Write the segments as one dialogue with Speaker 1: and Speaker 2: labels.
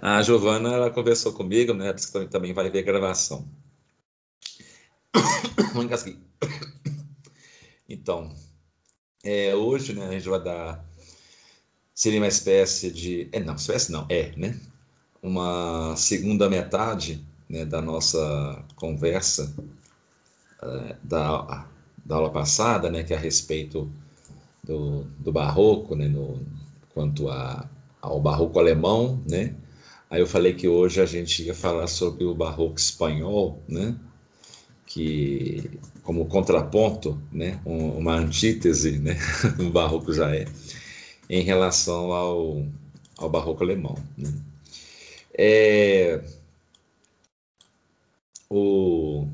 Speaker 1: A Giovana, ela conversou comigo, né? Disse que também vai ver a gravação. Então, é, hoje, né, a gente vai dar. Seria uma espécie de. É, não, espécie não, é, né? Uma segunda metade né, da nossa conversa é, da, da aula passada, né, que é a respeito do, do barroco, né, no, quanto a, ao barroco alemão, né? Aí eu falei que hoje a gente ia falar sobre o barroco espanhol, né? Que como contraponto, né, uma antítese, né, o barroco já é, em relação ao, ao barroco alemão. Né? É, o,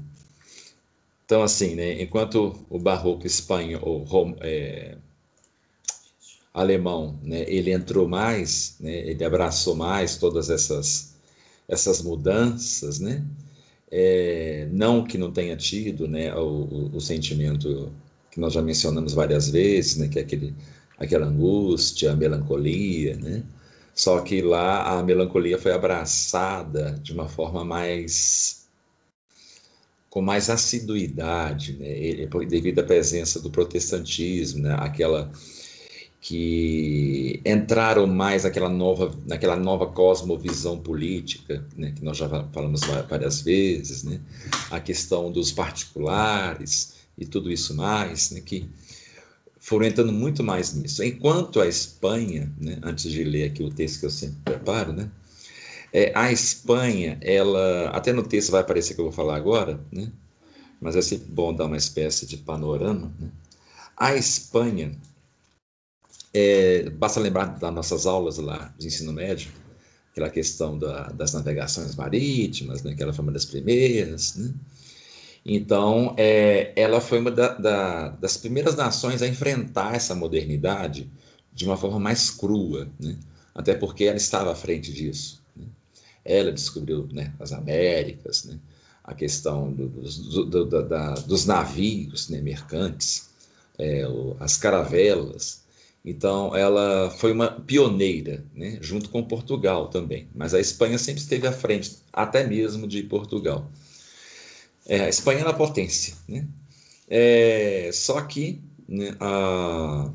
Speaker 1: então, assim, né, enquanto o barroco espanhol, é, alemão, né, ele entrou mais, né, ele abraçou mais todas essas, essas mudanças, né, é, não que não tenha tido né, o, o, sentimento que nós já mencionamos várias vezes, né, que é aquele, aquela angústia, a melancolia, né, só que lá a melancolia foi abraçada de uma forma mais com mais assiduidade, né, devido à presença do protestantismo, né, aquela que entraram mais naquela nova, naquela nova cosmovisão política, né, que nós já falamos várias vezes, né, a questão dos particulares e tudo isso mais, né, que foram entrando muito mais nisso. Enquanto a Espanha, né, antes de ler aqui o texto que eu sempre preparo, né, é, a Espanha, ela, até no texto vai aparecer que eu vou falar agora, né, mas é sempre bom dar uma espécie de panorama. Né, a Espanha, é, basta lembrar das nossas aulas lá de ensino médio, aquela questão da, das navegações marítimas, né, que ela foi uma das primeiras. Né? Então, é, ela foi uma da, da, das primeiras nações a enfrentar essa modernidade de uma forma mais crua, né? até porque ela estava à frente disso. Né? Ela descobriu né, as Américas, né? a questão do, do, do, da, dos navios né, mercantes, é, as caravelas, então, ela foi uma pioneira, né, junto com Portugal também. Mas a Espanha sempre esteve à frente, até mesmo de Portugal. É, a Espanha era a potência. Né? É, só que né, a,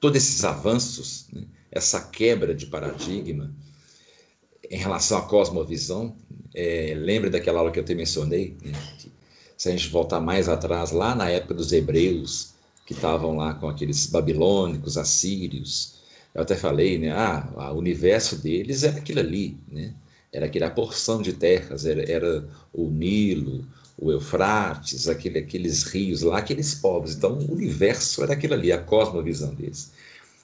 Speaker 1: todos esses avanços, né, essa quebra de paradigma em relação à cosmovisão, é, lembra daquela aula que eu te mencionei? Né, que, se a gente voltar mais atrás, lá na época dos hebreus, que estavam lá com aqueles babilônicos, assírios. Eu até falei, né? Ah, o universo deles era aquilo ali, né? Era aquela porção de terras, era, era o Nilo, o Eufrates, aquele, aqueles rios lá, aqueles povos. Então, o universo era aquilo ali, a cosmovisão deles.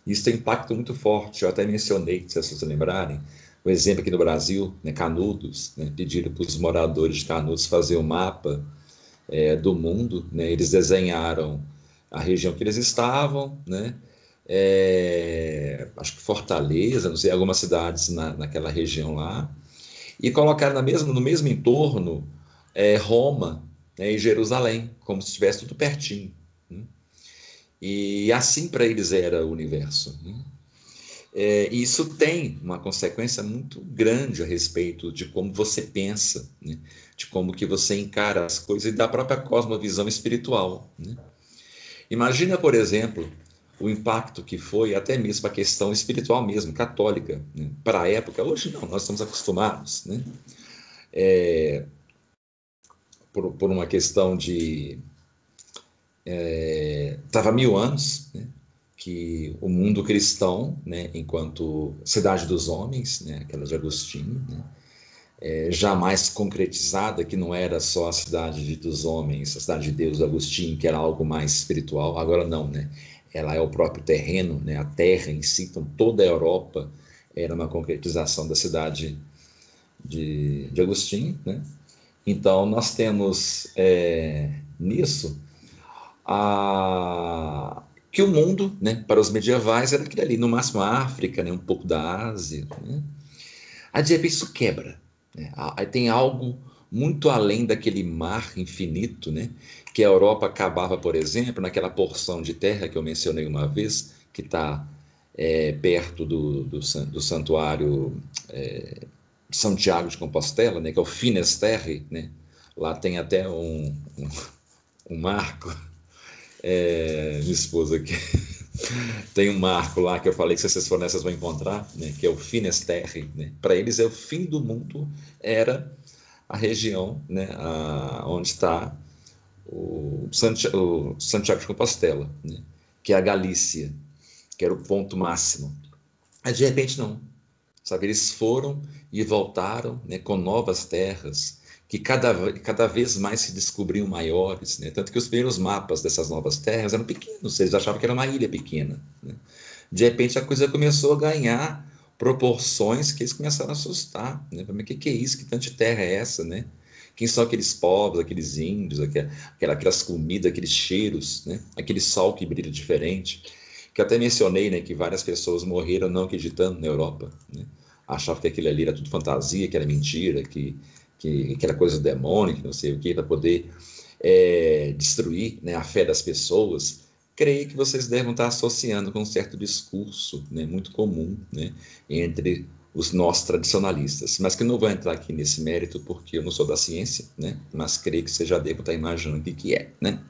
Speaker 1: Isso tem impacto muito forte. Eu até mencionei, se vocês lembrarem, o exemplo aqui no Brasil, né, Canudos, né, pediram para os moradores de Canudos fazer um mapa é, do mundo. Né, eles desenharam a região que eles estavam, né? É, acho que Fortaleza, não sei, algumas cidades na, naquela região lá, e colocaram na mesma, no mesmo entorno é, Roma né, e Jerusalém, como se estivesse tudo pertinho. Né? E assim para eles era o universo. Né? É, e isso tem uma consequência muito grande a respeito de como você pensa, né? de como que você encara as coisas e da própria cosmovisão espiritual. Né? Imagina, por exemplo, o impacto que foi até mesmo a questão espiritual mesmo, católica, né? para a época. Hoje não, nós estamos acostumados, né? É, por, por, uma questão de estava é, mil anos né? que o mundo cristão, né, enquanto cidade dos homens, né, aquela de Agostinho, né, é, jamais concretizada, que não era só a cidade de, dos homens, a cidade de Deus, Agostinho, que era algo mais espiritual, agora não, né? Ela é o próprio terreno, né? a terra em si, então toda a Europa era uma concretização da cidade de, de Agostinho, né? Então, nós temos é, nisso a, que o mundo, né, para os medievais, era aquilo ali, no máximo a África, né, um pouco da Ásia. Né? A de repente isso quebra. Né? Tem algo muito além daquele mar infinito, né? que a Europa acabava, por exemplo, naquela porção de terra que eu mencionei uma vez, que está é, perto do, do, do santuário é, Santiago de Compostela, né, que é o Finesterre, né? Lá tem até um, um, um marco. É, minha esposa aqui tem um marco lá que eu falei que vocês forem nessas vão encontrar, né, que é o Finesterre. Né? Para eles é o fim do mundo, era a região né, a, onde está o, Santiago, o Santiago de Compostela, né, que é a Galícia, que era o ponto máximo. Mas de repente não. Sabe, eles foram e voltaram né, com novas terras, que cada, cada vez mais se descobriam maiores, né? tanto que os primeiros mapas dessas novas terras eram pequenos, eles achavam que era uma ilha pequena. Né? De repente a coisa começou a ganhar proporções que eles começaram a assustar. Né? O que, que é isso? Que tanta terra é essa? Né? Quem são aqueles povos, aqueles índios, aquelas, aquelas comidas, aqueles cheiros, né? aquele sol que brilha diferente? Que eu até mencionei né, que várias pessoas morreram não acreditando na Europa. Né? Achavam que aquilo ali era tudo fantasia, que era mentira, que que, que era coisa do demônio, que não sei o que, para poder é, destruir né, a fé das pessoas, creio que vocês devem estar associando com um certo discurso né, muito comum né, entre os nossos tradicionalistas, mas que não vou entrar aqui nesse mérito porque eu não sou da ciência, né, mas creio que você já deve estar imaginando o que, que é. Né?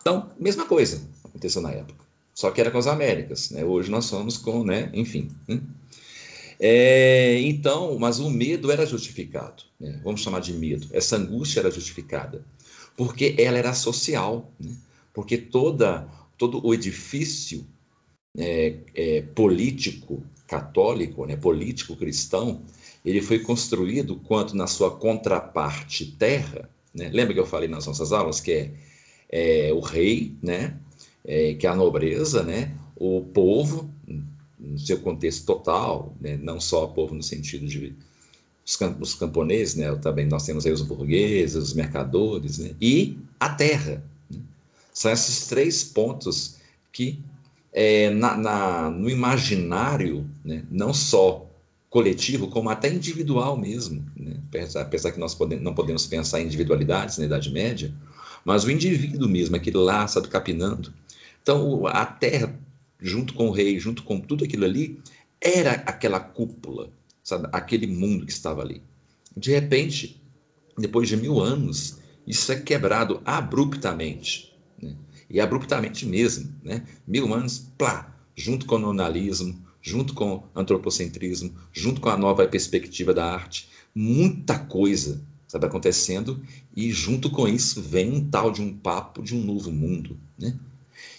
Speaker 1: Então, mesma coisa aconteceu na época, só que era com as Américas, né? hoje nós somos com, né, enfim. Né? É, então, mas o medo era justificado, né? vamos chamar de medo. Essa angústia era justificada, porque ela era social, né? porque toda, todo o edifício é, é, político católico, né? político cristão, ele foi construído quanto na sua contraparte terra. Né? Lembra que eu falei nas nossas aulas que é, é o rei, né? É, que é a nobreza, o povo, no seu contexto total, né? não só o povo no sentido de os, os camponeses, né? também nós temos aí os burgueses, os mercadores, né? e a terra. Né? São esses três pontos que, é, na, na, no imaginário, né? não só coletivo, como até individual mesmo, né? apesar, que nós podemos, não podemos pensar em individualidades na Idade Média, mas o indivíduo mesmo, aquele lá, sabe, capinando. Então, a terra junto com o rei, junto com tudo aquilo ali, era aquela cúpula, sabe? aquele mundo que estava ali. De repente, depois de mil anos, isso é quebrado abruptamente. Né? E abruptamente mesmo. Né? Mil anos, plá, junto com o nonalismo, junto com o antropocentrismo, junto com a nova perspectiva da arte, muita coisa sabe, acontecendo, e junto com isso vem um tal de um papo de um novo mundo. Né?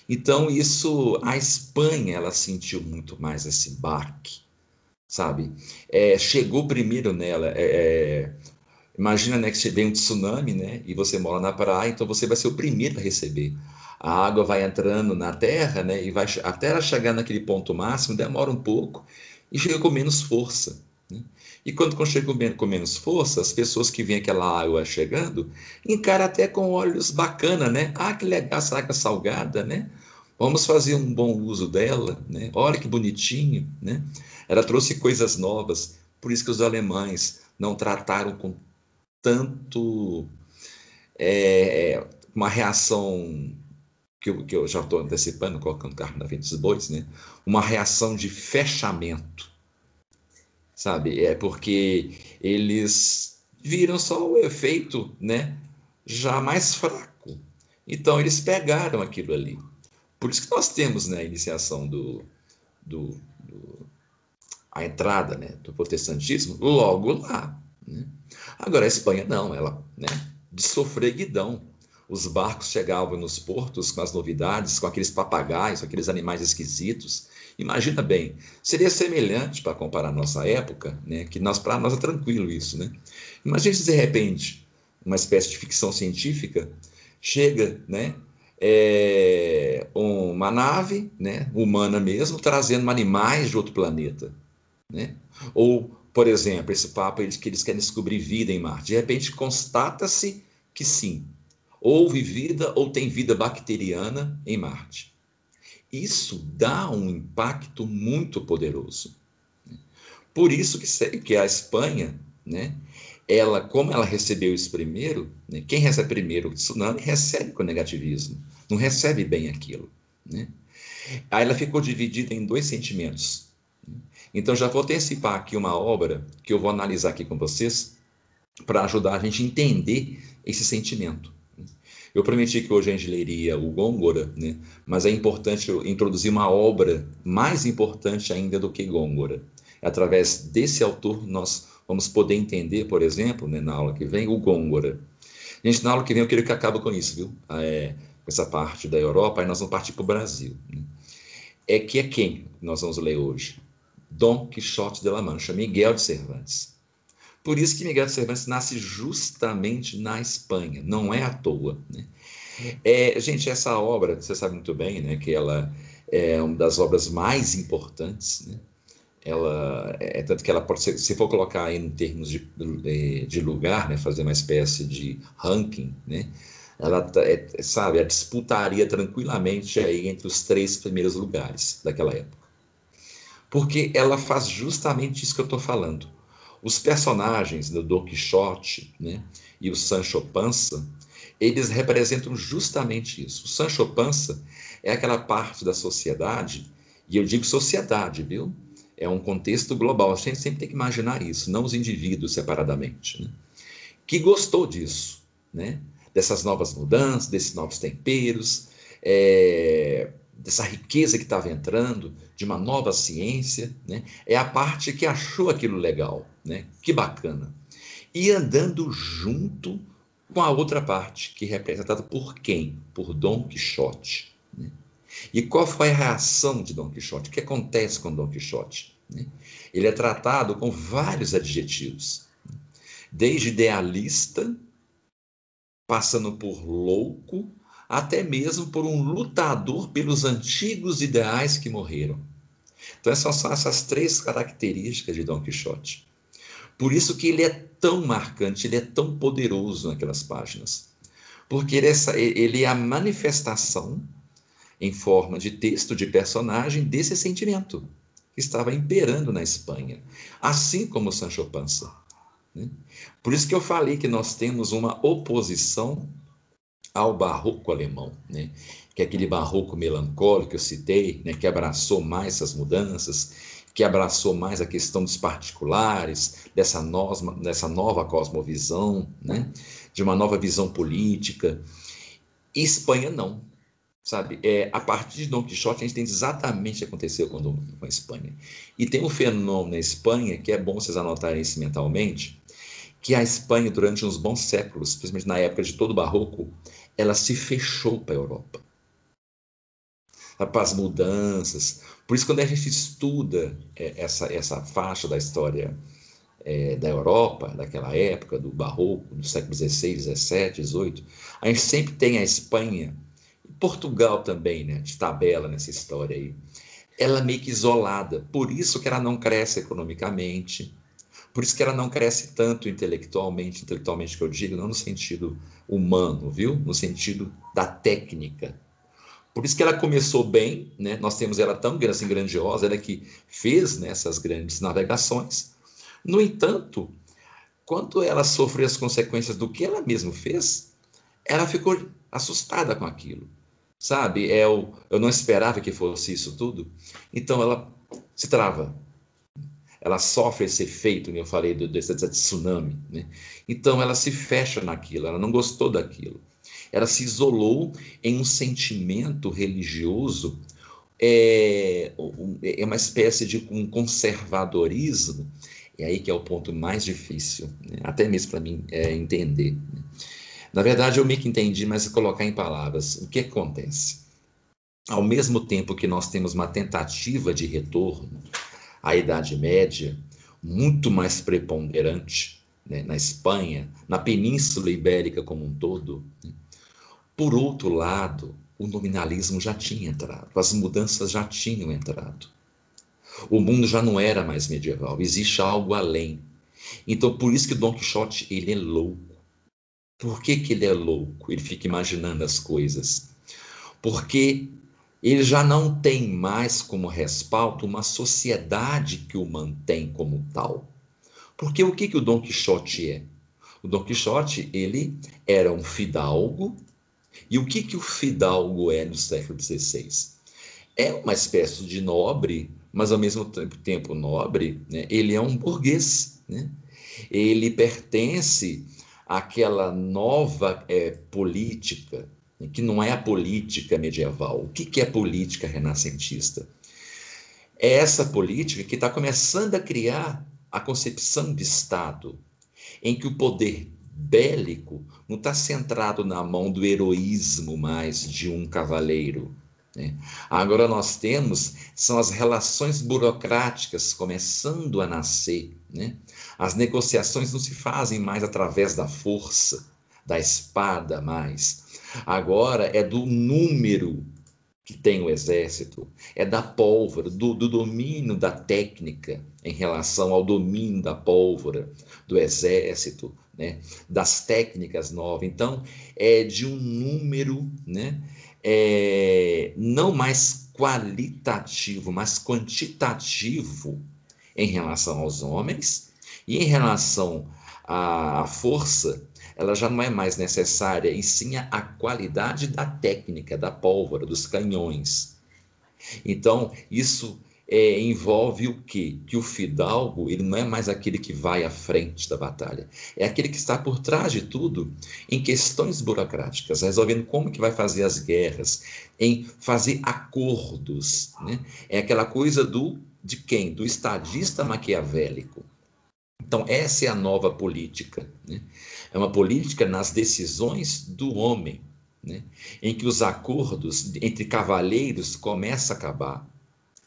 Speaker 1: Então, isso, a Espanha, ela sentiu muito mais esse barque, sabe? É, chegou primeiro nela. É, é, imagina né, que vem um tsunami, né? E você mora na praia, então você vai ser o primeiro a receber. A água vai entrando na terra, né? E vai até ela chegar naquele ponto máximo, demora um pouco e chega com menos força. E quando chega com menos força, as pessoas que veem aquela água chegando, encaram até com olhos bacana, né? Ah, que legal essa água salgada, né? Vamos fazer um bom uso dela, né? Olha que bonitinho, né? Ela trouxe coisas novas, por isso que os alemães não trataram com tanto é, uma reação que eu, que eu já estou antecipando, colocando carro na frente dos bois, né? Uma reação de fechamento sabe? É porque eles viram só o efeito, né? Já mais fraco. Então eles pegaram aquilo ali. Por isso que nós temos, né, a iniciação do, do, do a entrada, né, do protestantismo logo lá. Né? Agora a Espanha não, ela, né, de sofreguidão. Os barcos chegavam nos portos com as novidades, com aqueles papagaios, aqueles animais esquisitos, Imagina bem, seria semelhante para comparar a nossa época, né, que nós para nós é tranquilo isso, né? Imagina se de repente uma espécie de ficção científica chega, né, é, uma nave, né, humana mesmo, trazendo animais de outro planeta, né? Ou, por exemplo, esse papo eles que eles querem descobrir vida em Marte. De repente constata-se que sim, houve vida ou tem vida bacteriana em Marte isso dá um impacto muito poderoso. Por isso que, que a Espanha, né, ela, como ela recebeu isso primeiro, né, quem recebe primeiro o tsunami recebe com negativismo, não recebe bem aquilo. Né? Aí ela ficou dividida em dois sentimentos. Então já vou antecipar aqui uma obra que eu vou analisar aqui com vocês para ajudar a gente a entender esse sentimento. Eu prometi que hoje a gente leria o Gôngora, né? mas é importante introduzir uma obra mais importante ainda do que Gôngora. Através desse autor, nós vamos poder entender, por exemplo, né, na aula que vem, o Gôngora. Gente, na aula que vem eu queria que acabe com isso, viu? É, com essa parte da Europa, aí nós vamos partir para o Brasil. Né? É que é quem nós vamos ler hoje? Dom Quixote de la Mancha, Miguel de Cervantes. Por isso que Miguel de Cervantes nasce justamente na Espanha, não é à toa. Né? É, gente, essa obra, você sabe muito bem, né, que ela é uma das obras mais importantes, né? ela é tanto que ela pode ser, se for colocar em termos de, de lugar, né, fazer uma espécie de ranking, né, ela tá, é, sabe, ela disputaria tranquilamente aí entre os três primeiros lugares daquela época, porque ela faz justamente isso que eu estou falando. Os personagens do Don Quixote, né, e o Sancho Panza, eles representam justamente isso. O Sancho Panza é aquela parte da sociedade, e eu digo sociedade, viu? é um contexto global. A gente sempre tem que imaginar isso, não os indivíduos separadamente. Né? Que gostou disso, né? dessas novas mudanças, desses novos temperos, é, dessa riqueza que estava entrando, de uma nova ciência. Né? É a parte que achou aquilo legal. Né? Que bacana. E andando junto com a outra parte, que é representada por quem? Por Dom Quixote. Né? E qual foi a reação de Dom Quixote? O que acontece com Dom Quixote? Né? Ele é tratado com vários adjetivos, desde idealista, passando por louco, até mesmo por um lutador pelos antigos ideais que morreram. Então, essas são essas três características de Dom Quixote. Por isso que ele é tão marcante, ele é tão poderoso naquelas páginas. Porque ele é, ele é a manifestação em forma de texto, de personagem, desse sentimento que estava imperando na Espanha, assim como Sancho Panza. Né? Por isso que eu falei que nós temos uma oposição ao barroco alemão, né? que é aquele barroco melancólico que eu citei, né? que abraçou mais essas mudanças, que abraçou mais a questão dos particulares, dessa, nova, dessa nova cosmovisão, né? de uma nova visão política. E Espanha não sabe? É, a partir de Dom Quixote, a gente tem exatamente o que aconteceu com, com a Espanha. E tem um fenômeno na Espanha, que é bom vocês anotarem isso mentalmente, que a Espanha, durante uns bons séculos, principalmente na época de todo o barroco, ela se fechou para a Europa. Para as mudanças. Por isso, quando a gente estuda é, essa, essa faixa da história é, da Europa, daquela época, do barroco, do século XVI, XVII, XVIII, a gente sempre tem a Espanha Portugal também, né, de tabela nessa história aí. Ela é meio que isolada, por isso que ela não cresce economicamente, por isso que ela não cresce tanto intelectualmente, intelectualmente que eu digo, não no sentido humano, viu? No sentido da técnica. Por isso que ela começou bem, né? Nós temos ela tão assim, grandiosa, ela que fez nessas né, grandes navegações. No entanto, quando ela sofreu as consequências do que ela mesma fez, ela ficou assustada com aquilo sabe? É o, eu não esperava que fosse isso tudo. Então ela se trava. Ela sofre esse efeito, que eu falei, do, desse, tsunami. Né? Então ela se fecha naquilo, ela não gostou daquilo. Ela se isolou em um sentimento religioso, é, é uma espécie de um conservadorismo, é aí que é o ponto mais difícil, né? até mesmo para mim é, entender. Né? Na verdade, eu meio que entendi, mas colocar em palavras, o que acontece? Ao mesmo tempo que nós temos uma tentativa de retorno à Idade Média, muito mais preponderante né, na Espanha, na Península Ibérica como um todo, né? por outro lado, o nominalismo já tinha entrado, as mudanças já tinham entrado. O mundo já não era mais medieval, existe algo além. Então, por isso que Dom Quixote ele é louco. Por que, que ele é louco? Ele fica imaginando as coisas. Porque ele já não tem mais como respaldo uma sociedade que o mantém como tal. Porque o que, que o Dom Quixote é? O Dom Quixote, ele era um fidalgo. E o que, que o fidalgo é no século XVI? é uma espécie de nobre, mas ao mesmo tempo nobre, né? ele é um burguês. Né? Ele pertence àquela nova é, política? Que não é a política medieval. O que, que é política renascentista? É essa política que está começando a criar a concepção de Estado, em que o poder bélico não está centrado na mão do heroísmo mais de um cavaleiro, né? Agora nós temos são as relações burocráticas começando a nascer. Né? As negociações não se fazem mais através da força, da espada mais. Agora é do número que tem o exército, é da pólvora, do, do, domínio da técnica em relação ao domínio da pólvora, do exército, né? das técnicas novas. Então, é de um número né? é, não mais qualitativo, mas quantitativo em relação aos homens e em relação à força, ela já não é mais necessária, e sim a qualidade da técnica, da pólvora, dos canhões. Então, isso é, envolve o quê? Que o fidalgo ele não é mais aquele que vai à frente da batalha, é aquele que está por trás de tudo em questões burocráticas, resolvendo como que vai fazer as guerras, em fazer acordos, né? É aquela coisa do de quem? Do estadista maquiavélico. Então essa é a nova política, né? É uma política nas decisões do homem, né? Em que os acordos entre cavaleiros começam a acabar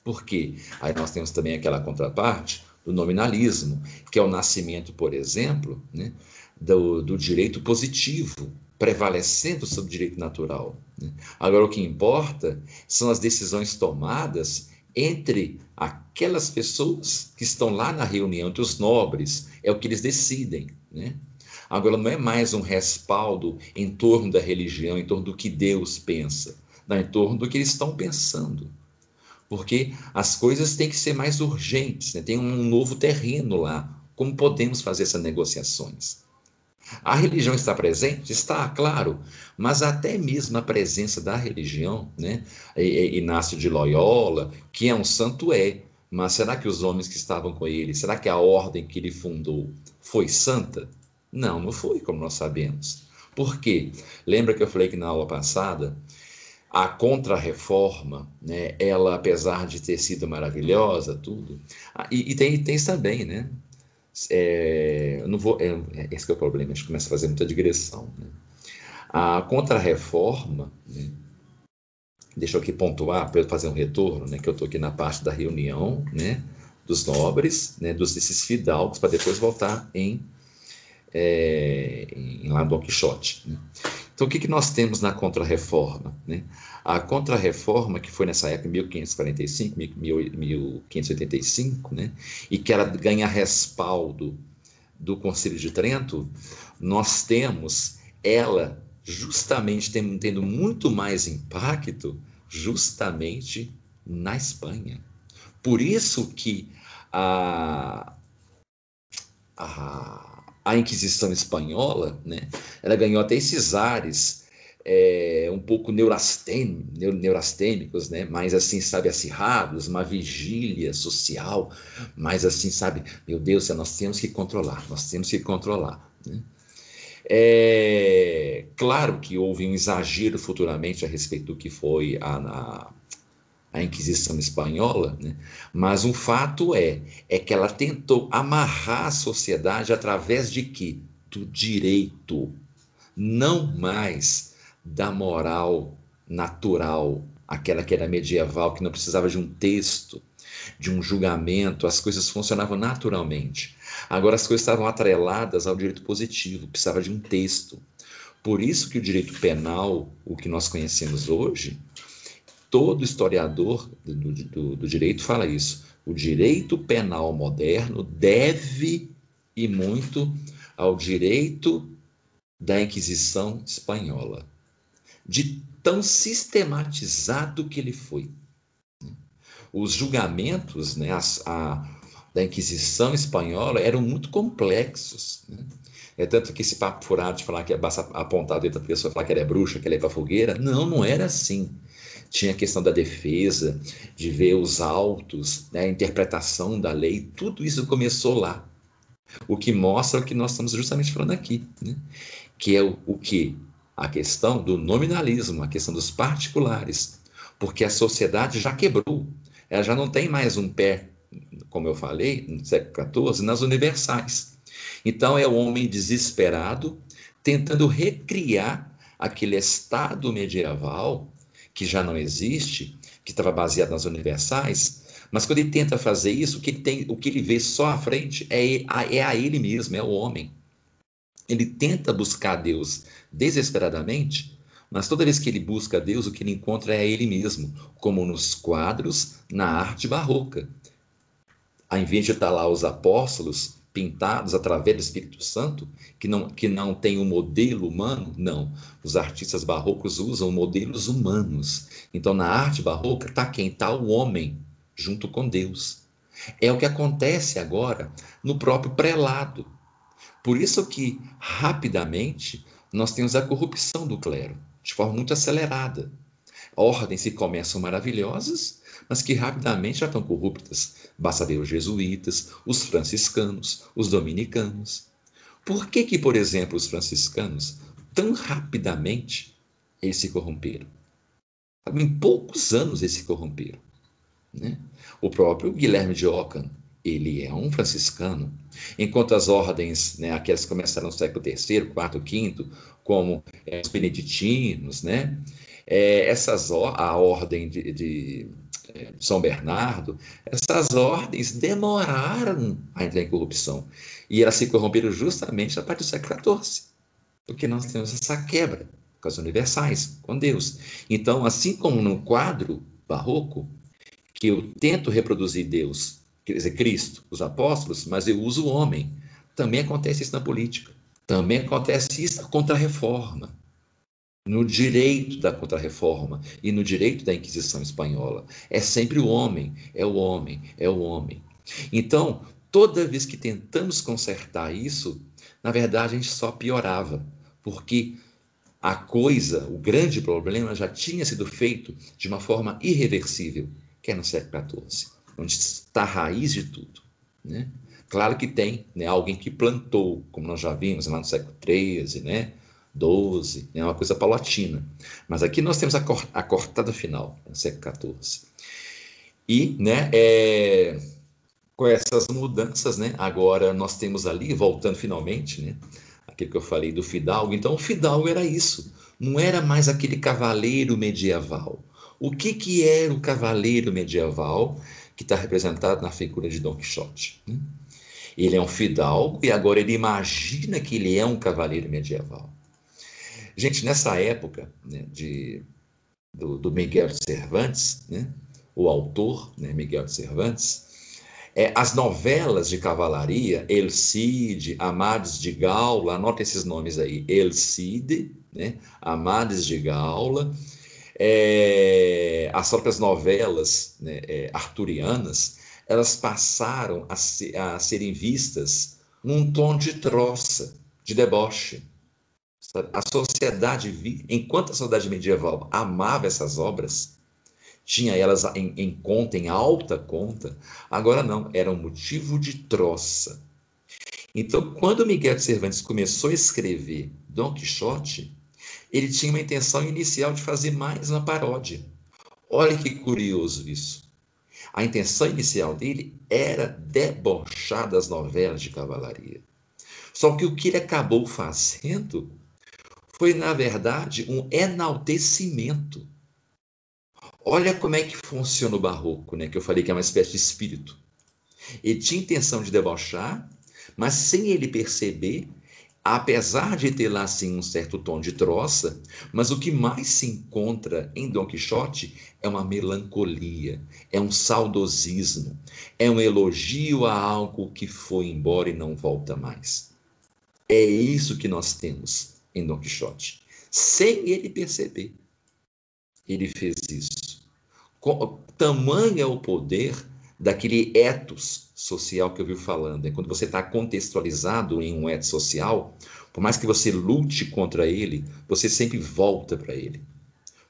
Speaker 1: por quê? Aí nós temos também aquela contraparte do nominalismo, que é o nascimento, por exemplo, né, do, do direito positivo, prevalecendo sobre o direito natural. Né? Agora, o que importa são as decisões tomadas entre aquelas pessoas que estão lá na reunião, entre os nobres, é o que eles decidem. Né? Agora, não é mais um respaldo em torno da religião, em torno do que Deus pensa, não, em torno do que eles estão pensando porque as coisas têm que ser mais urgentes, né? tem um novo terreno lá. Como podemos fazer essas negociações? A religião está presente? Está, claro, mas até mesmo a presença da religião, né? Inácio de Loyola, que é um santo, é, mas será que os homens que estavam com ele, será que a ordem que ele fundou foi santa? Não, não foi, como nós sabemos. Por quê? Lembra que eu falei que na aula passada a contra-reforma, né, ela, apesar de ter sido maravilhosa, tudo, e, e tem, tem isso também, né? É, não vou, é, esse é o problema, a gente começa a fazer muita digressão. Né? A contra-reforma, né, deixa eu aqui pontuar para eu fazer um retorno, né, que eu estou aqui na parte da reunião, né, dos nobres, né, dos desses fidalgos, para depois voltar em, é, em lá Dom Quixote. Né? Então, o que, que nós temos na Contra-Reforma? Né? A Contra-Reforma, que foi nessa época, 1545, 1585, né? e que ela ganha respaldo do Conselho de Trento, nós temos ela justamente tendo muito mais impacto justamente na Espanha. Por isso que a, a a Inquisição espanhola, né, ela ganhou até esses ares é, um pouco neurastêmicos, neurastêmicos, né, mais assim, sabe, acirrados, uma vigília social, mais assim, sabe, meu Deus, nós temos que controlar, nós temos que controlar. Né? É, claro que houve um exagero futuramente a respeito do que foi a, a a Inquisição espanhola, né? mas um fato é, é que ela tentou amarrar a sociedade através de quê? Do direito, não mais da moral natural, aquela que era medieval, que não precisava de um texto, de um julgamento, as coisas funcionavam naturalmente. Agora as coisas estavam atreladas ao direito positivo, precisava de um texto. Por isso que o direito penal, o que nós conhecemos hoje, Todo historiador do, do, do direito fala isso. O direito penal moderno deve e muito ao direito da Inquisição espanhola, de tão sistematizado que ele foi. Os julgamentos né, a, a, da Inquisição espanhola eram muito complexos. Né? É tanto que esse papo furado de falar que é basta apontar dedo da pessoa falar que ela é bruxa, que ela é para fogueira, não, não era assim tinha a questão da defesa, de ver os autos, né, a interpretação da lei, tudo isso começou lá. O que mostra o que nós estamos justamente falando aqui, né? que é o, o que? A questão do nominalismo, a questão dos particulares, porque a sociedade já quebrou, ela já não tem mais um pé, como eu falei, no século XIV, nas universais. Então é o homem desesperado tentando recriar aquele estado medieval que já não existe, que estava baseado nas universais, mas quando ele tenta fazer isso, o que ele, tem, o que ele vê só à frente é a, é a ele mesmo, é o homem. Ele tenta buscar Deus desesperadamente, mas toda vez que ele busca Deus, o que ele encontra é ele mesmo, como nos quadros, na arte barroca. Ao invés de estar lá os apóstolos pintados através do Espírito Santo, que não, que não tem um modelo humano, não. Os artistas barrocos usam modelos humanos. Então, na arte barroca, está quem? Está o homem, junto com Deus. É o que acontece agora no próprio prelado. Por isso que, rapidamente, nós temos a corrupção do clero, de forma muito acelerada. Ordens que começam maravilhosas, mas que rapidamente já estão corruptas. Basta ver os jesuítas, os franciscanos, os dominicanos. Por que que, por exemplo, os franciscanos, tão rapidamente, eles se corromperam? Em poucos anos eles se corromperam. Né? O próprio Guilherme de Ockham, ele é um franciscano, enquanto as ordens, né, aquelas que começaram no século III, IV, V, como é, os beneditinos, né, é, essas, a ordem de, de São Bernardo, essas ordens demoraram a entrar em corrupção. E elas se corromperam justamente a partir do século XIV, porque nós temos essa quebra com as universais, com Deus. Então, assim como no quadro barroco, que eu tento reproduzir Deus, quer dizer, Cristo, os apóstolos, mas eu uso o homem. Também acontece isso na política. Também acontece isso na contra-reforma, no direito da contra-reforma e no direito da Inquisição espanhola. É sempre o homem, é o homem, é o homem. Então, toda vez que tentamos consertar isso, na verdade a gente só piorava, porque a coisa, o grande problema já tinha sido feito de uma forma irreversível que é no século XIV, onde está a raiz de tudo. Né? Claro que tem né, alguém que plantou, como nós já vimos lá no século XIII, né, XII, é uma coisa palatina. Mas aqui nós temos a, cor, a cortada final, no século XIV. E, né, é, com essas mudanças, né, agora nós temos ali, voltando finalmente, né, aquilo que eu falei do fidalgo. Então, o fidalgo era isso, não era mais aquele cavaleiro medieval, o que, que era o cavaleiro medieval que está representado na figura de Dom Quixote? Né? Ele é um fidalgo e agora ele imagina que ele é um cavaleiro medieval. Gente, nessa época né, de, do, do, Miguel de Cervantes, né, o autor, né, Miguel de Cervantes, é, as novelas de cavalaria, El Cid, Amades de Gaula, anota esses nomes aí, El Cid, né, Amades de Gaula, é, as próprias novelas né, é, arturianas, elas passaram a, ser, a, serem vistas num tom de troça, de deboche. A sociedade, enquanto a sociedade medieval amava essas obras, tinha elas em, em conta, em alta conta, agora não, era um motivo de troça. Então, quando Miguel de Cervantes começou a escrever Dom Quixote, ele tinha uma intenção inicial de fazer mais uma paródia. Olha que curioso isso. A intenção inicial dele era debochar das novelas de cavalaria. Só que o que ele acabou fazendo foi, na verdade, um enaltecimento. Olha como é que funciona o barroco, né? que eu falei que é uma espécie de espírito. Ele tinha intenção de debochar, mas sem ele perceber, apesar de ter lá assim um certo tom de troça, mas o que mais se encontra em Dom Quixote é uma melancolia, é um saudosismo, é um elogio a algo que foi embora e não volta mais. É isso que nós temos em Dom Quixote, sem ele perceber. Ele fez isso. Tamanho é o poder daquele ethos social que eu vi falando. É quando você está contextualizado em um ethos social, por mais que você lute contra ele, você sempre volta para ele.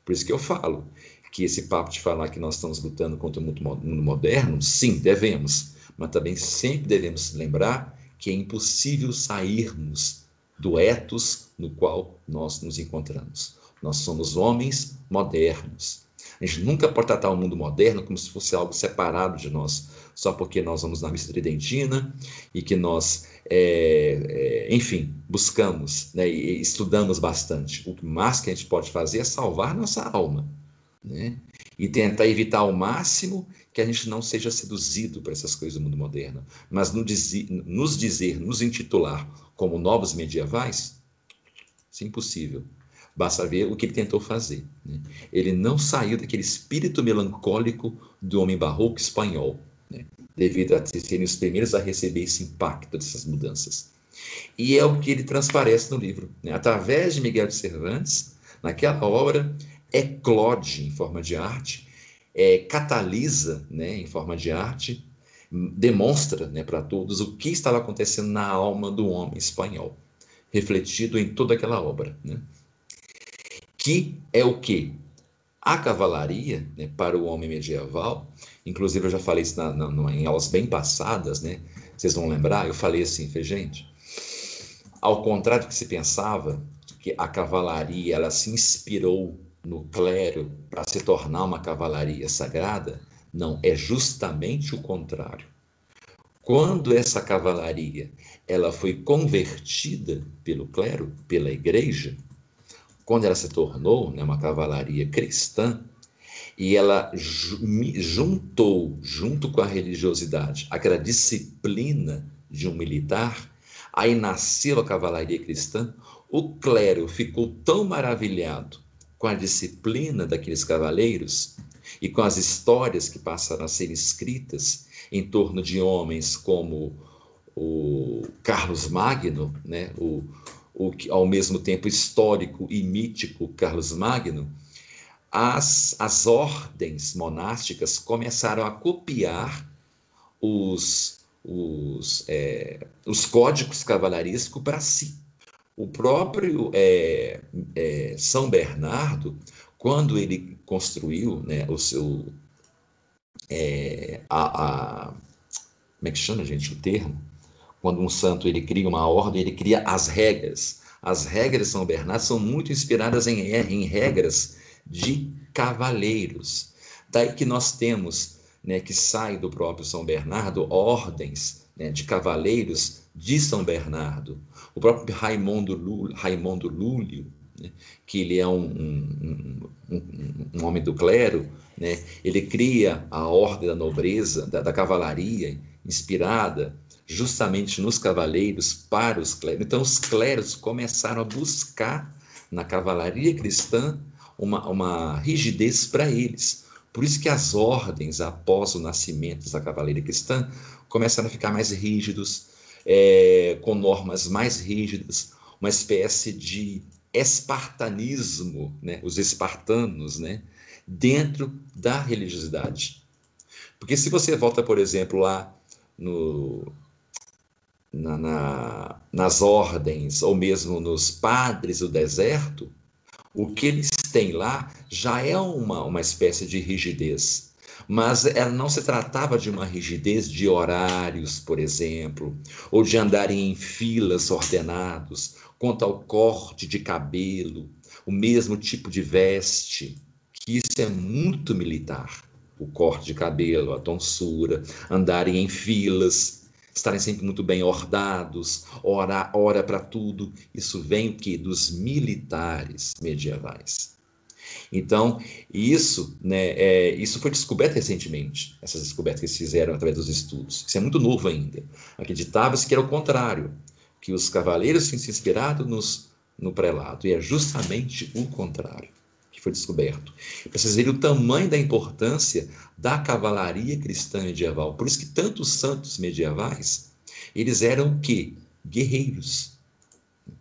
Speaker 1: Por isso que eu falo que esse papo de falar que nós estamos lutando contra o mundo moderno, sim, devemos, mas também sempre devemos lembrar que é impossível sairmos do etos no qual nós nos encontramos. Nós somos homens modernos. A gente nunca pode tratar o mundo moderno como se fosse algo separado de nós, só porque nós vamos na missa tridentina e que nós, é, é, enfim, buscamos né, e estudamos bastante. O mais que a gente pode fazer é salvar nossa alma. Né? E tentar evitar ao máximo que a gente não seja seduzido por essas coisas do mundo moderno. Mas nos dizer, nos intitular como novos medievais, isso é impossível. Basta ver o que ele tentou fazer. Né? Ele não saiu daquele espírito melancólico do homem barroco espanhol, né? devido a serem os primeiros a receber esse impacto dessas mudanças. E é o que ele transparece no livro. Né? Através de Miguel de Cervantes, naquela obra, eclode em forma de arte, é, catalisa né, em forma de arte, demonstra né, para todos o que estava acontecendo na alma do homem espanhol, refletido em toda aquela obra. Né? Que é o que? A cavalaria, né, para o homem medieval, inclusive eu já falei isso na, na, em aulas bem passadas, né? vocês vão lembrar, eu falei assim, gente, ao contrário do que se pensava, que a cavalaria ela se inspirou no clero para se tornar uma cavalaria sagrada? Não, é justamente o contrário. Quando essa cavalaria ela foi convertida pelo clero, pela igreja, quando ela se tornou né, uma cavalaria cristã, e ela juntou, junto com a religiosidade, aquela disciplina de um militar, aí nasceu a cavalaria cristã, o clero ficou tão maravilhado com a disciplina daqueles cavaleiros e com as histórias que passaram a ser escritas em torno de homens como o Carlos Magno, né, o, o ao mesmo tempo histórico e mítico Carlos Magno, as, as ordens monásticas começaram a copiar os, os, é, os códigos cavalariescos para si. O próprio é, é, São Bernardo, quando ele construiu né, o seu. É, a, a, como é que chama, gente, o termo? Quando um santo ele cria uma ordem, ele cria as regras. As regras de São Bernardo são muito inspiradas em, em regras de cavaleiros. Daí que nós temos, né, que sai do próprio São Bernardo, ordens né, de cavaleiros de São Bernardo. O próprio Raimundo Lúlio, Raimundo Lúlio né, que ele é um, um, um, um, homem do clero, né, ele cria a ordem da nobreza, da, da cavalaria, inspirada justamente nos cavaleiros para os clérigos. Então, os clérigos começaram a buscar na cavalaria cristã uma, uma rigidez para eles. Por isso que as ordens, após o nascimento da cavalaria cristã, começaram a ficar mais rígidos, é, com normas mais rígidas, uma espécie de espartanismo, né? os espartanos, né? dentro da religiosidade. Porque se você volta, por exemplo, lá no, na, na, nas ordens, ou mesmo nos padres do deserto, o que eles têm lá já é uma, uma espécie de rigidez mas ela não se tratava de uma rigidez de horários, por exemplo, ou de andarem em filas ordenados, quanto ao corte de cabelo, o mesmo tipo de veste, que isso é muito militar. O corte de cabelo, a tonsura, andarem em filas, estarem sempre muito bem ordados, hora, hora para tudo. Isso vem o que? Dos militares medievais. Então, isso, né, é, isso foi descoberto recentemente, essas descobertas que se fizeram através dos estudos. Isso é muito novo ainda. Acreditava-se que era o contrário, que os cavaleiros tinham se inspirado nos, no prelado, e é justamente o contrário que foi descoberto. Para vocês verem o tamanho da importância da cavalaria cristã medieval. Por isso que tantos santos medievais, eles eram o quê? Guerreiros.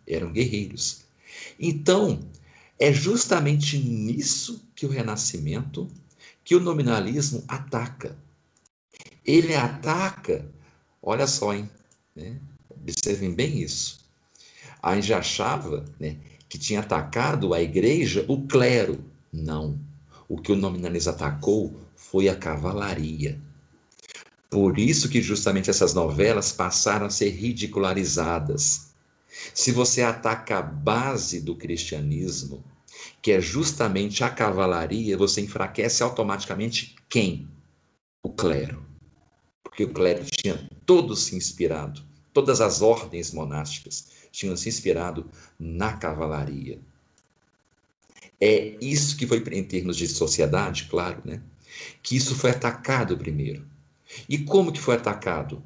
Speaker 1: Eram guerreiros. Então, é justamente nisso que o Renascimento, que o nominalismo ataca. Ele ataca, olha só, hein? Né? Observem bem isso. A gente achava né, que tinha atacado a igreja o clero. Não. o que o nominalismo atacou foi a cavalaria. Por isso que justamente essas novelas passaram a ser ridicularizadas. Se você ataca a base do cristianismo, que é justamente a cavalaria, você enfraquece automaticamente quem? O clero. Porque o clero tinha todo se inspirado, todas as ordens monásticas tinham se inspirado na cavalaria. É isso que foi, em termos de sociedade, claro, né? Que isso foi atacado primeiro. E como que foi atacado?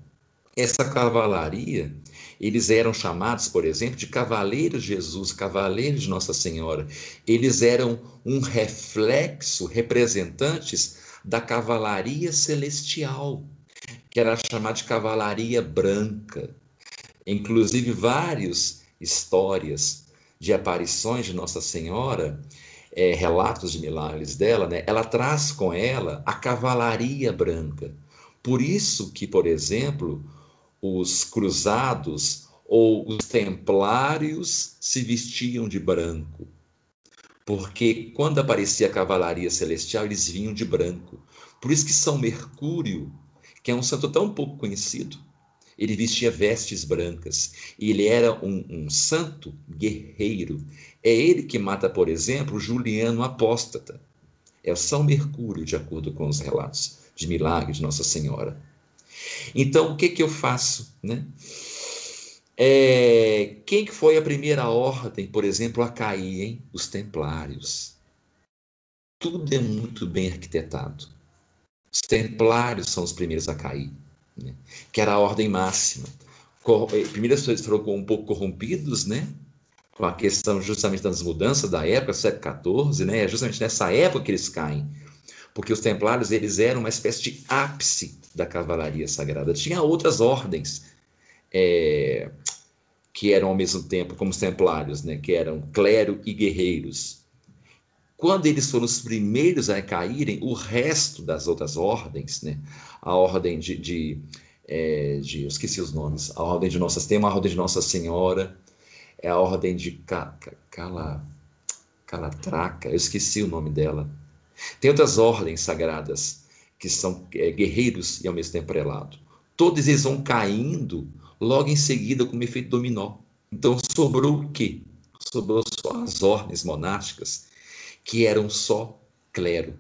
Speaker 1: Essa cavalaria, eles eram chamados, por exemplo, de cavaleiros de Jesus, cavaleiros de Nossa Senhora. Eles eram um reflexo, representantes da cavalaria celestial, que era chamada de cavalaria branca. Inclusive, várias histórias de aparições de Nossa Senhora, é, relatos de milagres dela, né, ela traz com ela a cavalaria branca. Por isso que, por exemplo, os cruzados ou os templários se vestiam de branco. Porque quando aparecia a cavalaria celestial, eles vinham de branco. Por isso que São Mercúrio, que é um santo tão pouco conhecido, ele vestia vestes brancas e ele era um, um, santo guerreiro. É ele que mata, por exemplo, Juliano Apóstata. É o São Mercúrio, de acordo com os relatos de milagre de Nossa Senhora. Então, o que, que eu faço? Né? É, quem que foi a primeira ordem, por exemplo, a cair? Hein? Os templários. Tudo é muito bem arquitetado. Os templários são os primeiros a cair né? que era a ordem máxima. Eh, primeiro eles foram um pouco corrompidos, né? com a questão justamente das mudanças da época, século XIV, né? é justamente nessa época que eles caem, porque os templários eles eram uma espécie de ápice da cavalaria sagrada. Tinha outras ordens é, que eram ao mesmo tempo como os templários, né? que eram clero e guerreiros. Quando eles foram os primeiros a caírem, o resto das outras ordens, né? a ordem de, de, é, de eu esqueci os nomes, a ordem de Nossa tem uma ordem de Nossa Senhora, é a ordem de Cala, Calatraca, eu esqueci o nome dela. Tem outras ordens sagradas que são é, guerreiros e ao mesmo tempo prelado. Todos eles vão caindo logo em seguida como efeito dominó. Então sobrou o quê? Sobrou só as ordens monásticas, que eram só clero.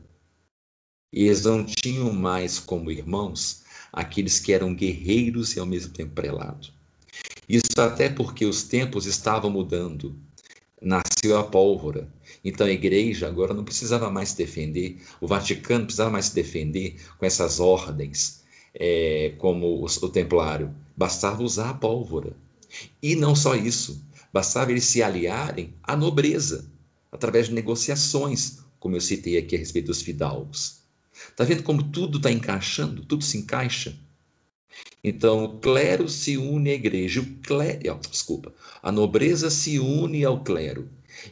Speaker 1: E eles não tinham mais como irmãos aqueles que eram guerreiros e ao mesmo tempo prelado. Isso até porque os tempos estavam mudando. Nasceu a pólvora. Então a igreja agora não precisava mais se defender, o Vaticano não precisava mais se defender com essas ordens, é, como o, o templário. Bastava usar a pólvora. E não só isso, bastava eles se aliarem à nobreza, através de negociações, como eu citei aqui a respeito dos fidalgos. Está vendo como tudo está encaixando? Tudo se encaixa? Então, o clero se une à igreja. O clero, desculpa, a nobreza se une ao clero.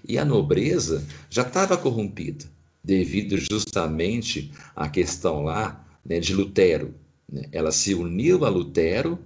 Speaker 1: E a nobreza já estava corrompida, devido justamente à questão lá né, de Lutero. Né? Ela se uniu a Lutero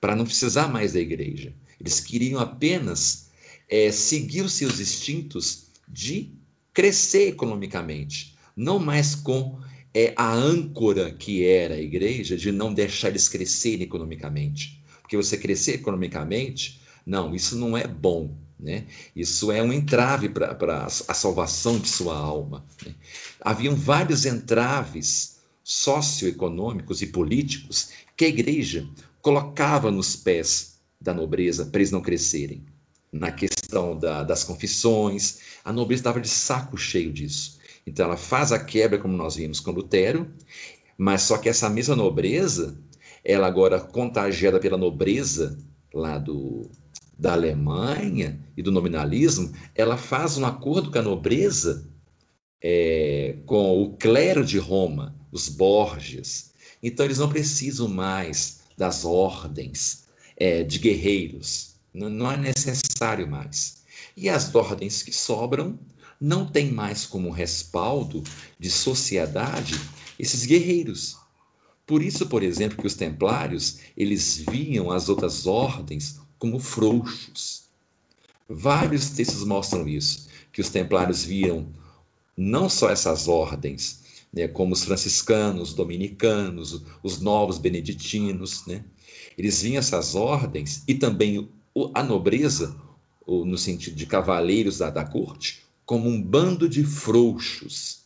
Speaker 1: para não precisar mais da igreja. Eles queriam apenas é, seguir os seus instintos de crescer economicamente, não mais com é a âncora que era a igreja de não deixar eles crescerem economicamente. Porque você crescer economicamente, não, isso não é bom. Né? Isso é um entrave para a salvação de sua alma. Né? Haviam vários entraves socioeconômicos e políticos que a igreja colocava nos pés da nobreza para eles não crescerem. Na questão da, das confissões, a nobreza estava de saco cheio disso. Então ela faz a quebra, como nós vimos com Lutero, mas só que essa mesma nobreza, ela agora contagiada pela nobreza lá do, da Alemanha e do nominalismo, ela faz um acordo com a nobreza, é, com o clero de Roma, os Borges. Então eles não precisam mais das ordens é, de guerreiros, não, não é necessário mais. E as ordens que sobram não tem mais como respaldo de sociedade esses guerreiros. Por isso, por exemplo, que os templários, eles viam as outras ordens como frouxos. Vários textos mostram isso, que os templários viam não só essas ordens, né, como os franciscanos, dominicanos, os novos beneditinos, né? Eles vinham essas ordens e também a nobreza, no sentido de cavaleiros da, da corte, como um bando de frouxos.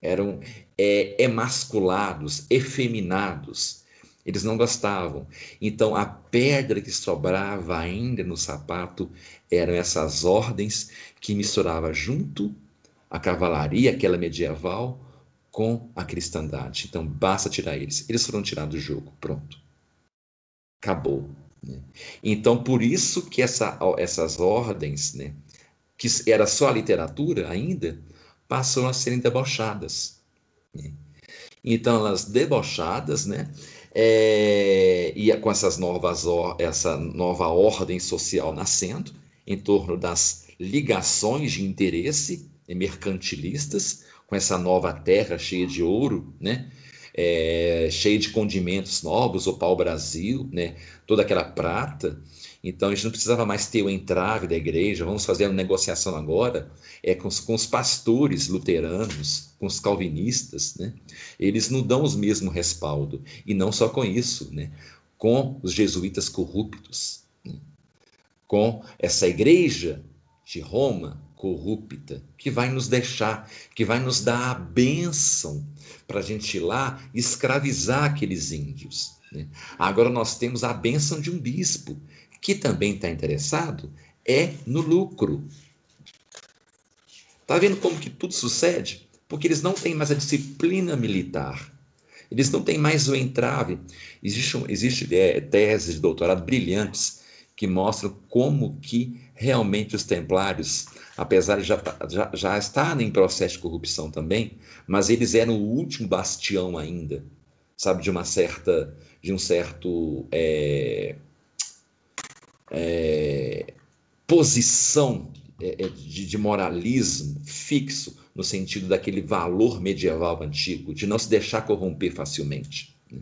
Speaker 1: Eram é, emasculados, efeminados. Eles não gostavam. Então, a pedra que sobrava ainda no sapato eram essas ordens que misturava junto a cavalaria, aquela medieval, com a cristandade. Então, basta tirar eles. Eles foram tirados do jogo. Pronto. Acabou. Né? Então, por isso que essa, essas ordens, né, que era só a literatura ainda, passam a serem debochadas. Né? Então, elas debochadas, né? É, e com essas novas, essa nova ordem social nascendo, em torno das ligações de interesse mercantilistas, com essa nova terra cheia de ouro, né? É, cheia de condimentos novos, o pau-brasil, né? toda aquela prata, então a gente não precisava mais ter o entrave da igreja, vamos fazer uma negociação agora é com os, com os pastores luteranos, com os calvinistas, né? Eles não dão o mesmo respaldo. E não só com isso, né? Com os jesuítas corruptos, né? com essa igreja de Roma corrupta, que vai nos deixar, que vai nos dar a bênção para a gente ir lá escravizar aqueles índios. Né? Agora nós temos a bênção de um bispo, que também está interessado é no lucro. Está vendo como que tudo sucede? Porque eles não têm mais a disciplina militar. Eles não têm mais o entrave. Existe, existe é, teses de doutorado brilhantes que mostram como que realmente os templários, apesar de já, já, já estar em processo de corrupção também, mas eles eram o último bastião ainda, sabe, de uma certa, de um certo é, é, posição é, é, de, de, moralismo fixo, no sentido daquele valor medieval antigo, de não se deixar corromper facilmente. Né?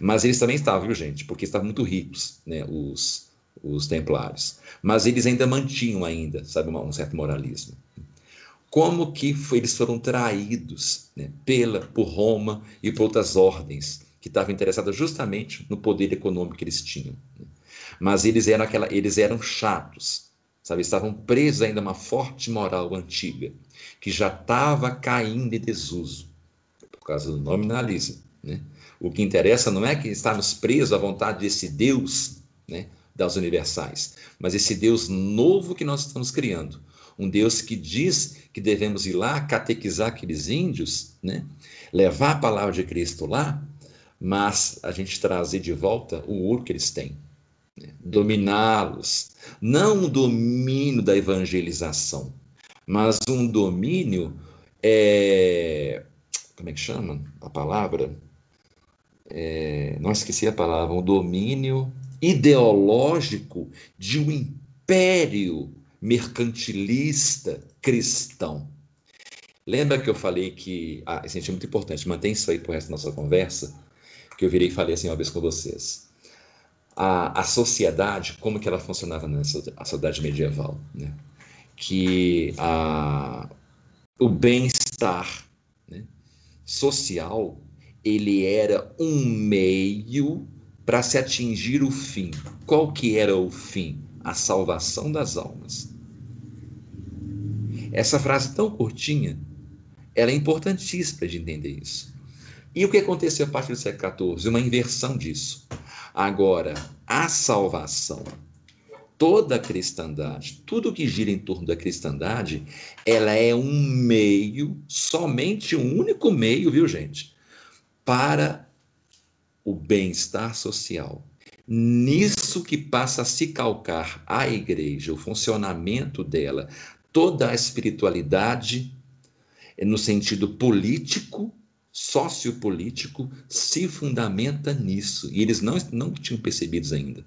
Speaker 1: Mas eles também estavam, viu, gente? Porque estavam muito ricos, né, os, os templários. Mas eles ainda mantinham ainda, sabe, um certo moralismo. Como que foi, eles foram traídos né, pela, por Roma e por outras ordens que estavam interessadas justamente no poder econômico que eles tinham. Né? Mas eles eram aquela, eles eram chatos, sabe? Estavam presos ainda a uma forte moral antiga, que já estava caindo em desuso por causa do nominalismo, né? O que interessa não é que estamos presos à vontade desse Deus, né, das universais, mas esse Deus novo que nós estamos criando, um Deus que diz que devemos ir lá catequizar aqueles índios, né? levar a palavra de Cristo lá, mas a gente trazer de volta o ouro que eles têm, dominá-los. Não um domínio da evangelização, mas um domínio. É, como é que chama a palavra? É, não esqueci a palavra, um domínio ideológico de um império mercantilista cristão. Lembra que eu falei que. Ah, isso é muito importante, mantém isso aí para o resto da nossa conversa, que eu virei e falei assim uma vez com vocês a, a sociedade, como que ela funcionava na sociedade medieval, né? que a, o bem-estar né? social ele era um meio para se atingir o fim. Qual que era o fim? A salvação das almas. Essa frase tão curtinha, ela é importantíssima de entender isso. E o que aconteceu a partir do século XIV? Uma inversão disso. Agora, a salvação, toda a cristandade, tudo que gira em torno da cristandade, ela é um meio, somente um único meio, viu, gente, para o bem-estar social. Nisso que passa a se calcar a igreja, o funcionamento dela, toda a espiritualidade, no sentido político, sociopolítico se fundamenta nisso. E eles não, não tinham percebido ainda.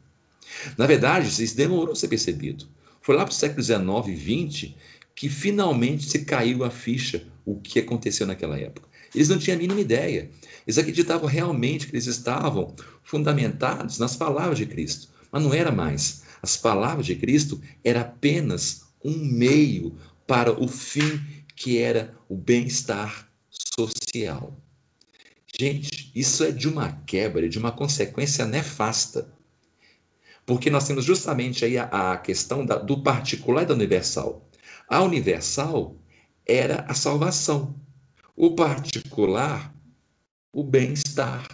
Speaker 1: Na verdade, isso demorou a ser percebido. Foi lá para o século XIX e XX que finalmente se caiu a ficha o que aconteceu naquela época. Eles não tinham a mínima ideia. Eles acreditavam realmente que eles estavam fundamentados nas palavras de Cristo. Mas não era mais. As palavras de Cristo era apenas um meio para o fim que era o bem-estar social. Gente, isso é de uma quebra, de uma consequência nefasta. Porque nós temos justamente aí a, a questão da, do particular e da universal. A universal era a salvação. O particular, o bem-estar.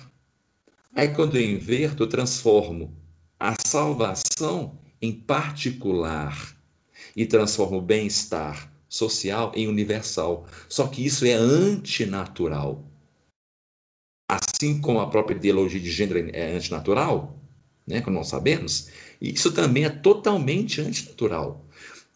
Speaker 1: Aí quando eu inverto, eu transformo a salvação em particular e transformo o bem-estar social em universal. Só que isso é antinatural. Assim como a própria ideologia de gênero é antinatural, né, como nós sabemos, isso também é totalmente antinatural.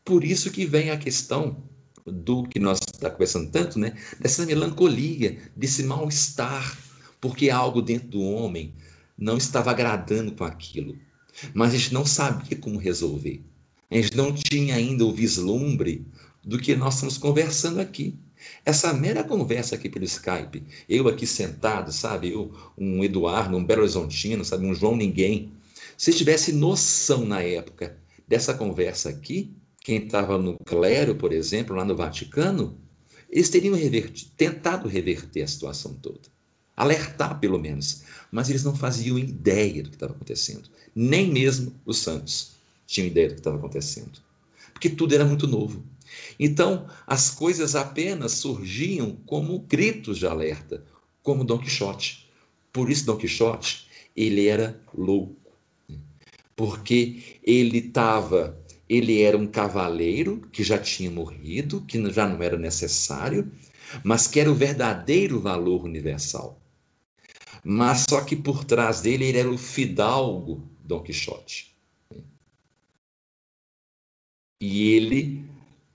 Speaker 1: Por isso que vem a questão do que nós estamos tá conversando tanto, né, dessa melancolia, desse mal-estar, porque algo dentro do homem não estava agradando com aquilo, mas a gente não sabia como resolver. A gente não tinha ainda o vislumbre do que nós estamos conversando aqui. Essa mera conversa aqui pelo Skype, eu aqui sentado, sabe, eu, um Eduardo, um Belo Horizontino, sabe, um João Ninguém, se tivesse noção na época dessa conversa aqui, quem estava no clero, por exemplo, lá no Vaticano, eles teriam tentado reverter a situação toda. Alertar, pelo menos. Mas eles não faziam ideia do que estava acontecendo. Nem mesmo os santos tinham ideia do que estava acontecendo. Porque tudo era muito novo. Então, as coisas apenas surgiam como gritos de alerta, como Dom Quixote. Por isso, Dom Quixote, ele era louco. Porque ele estava, ele era um cavaleiro que já tinha morrido, que já não era necessário, mas que era o verdadeiro valor universal. Mas só que por trás dele ele era o fidalgo Dom Quixote. E ele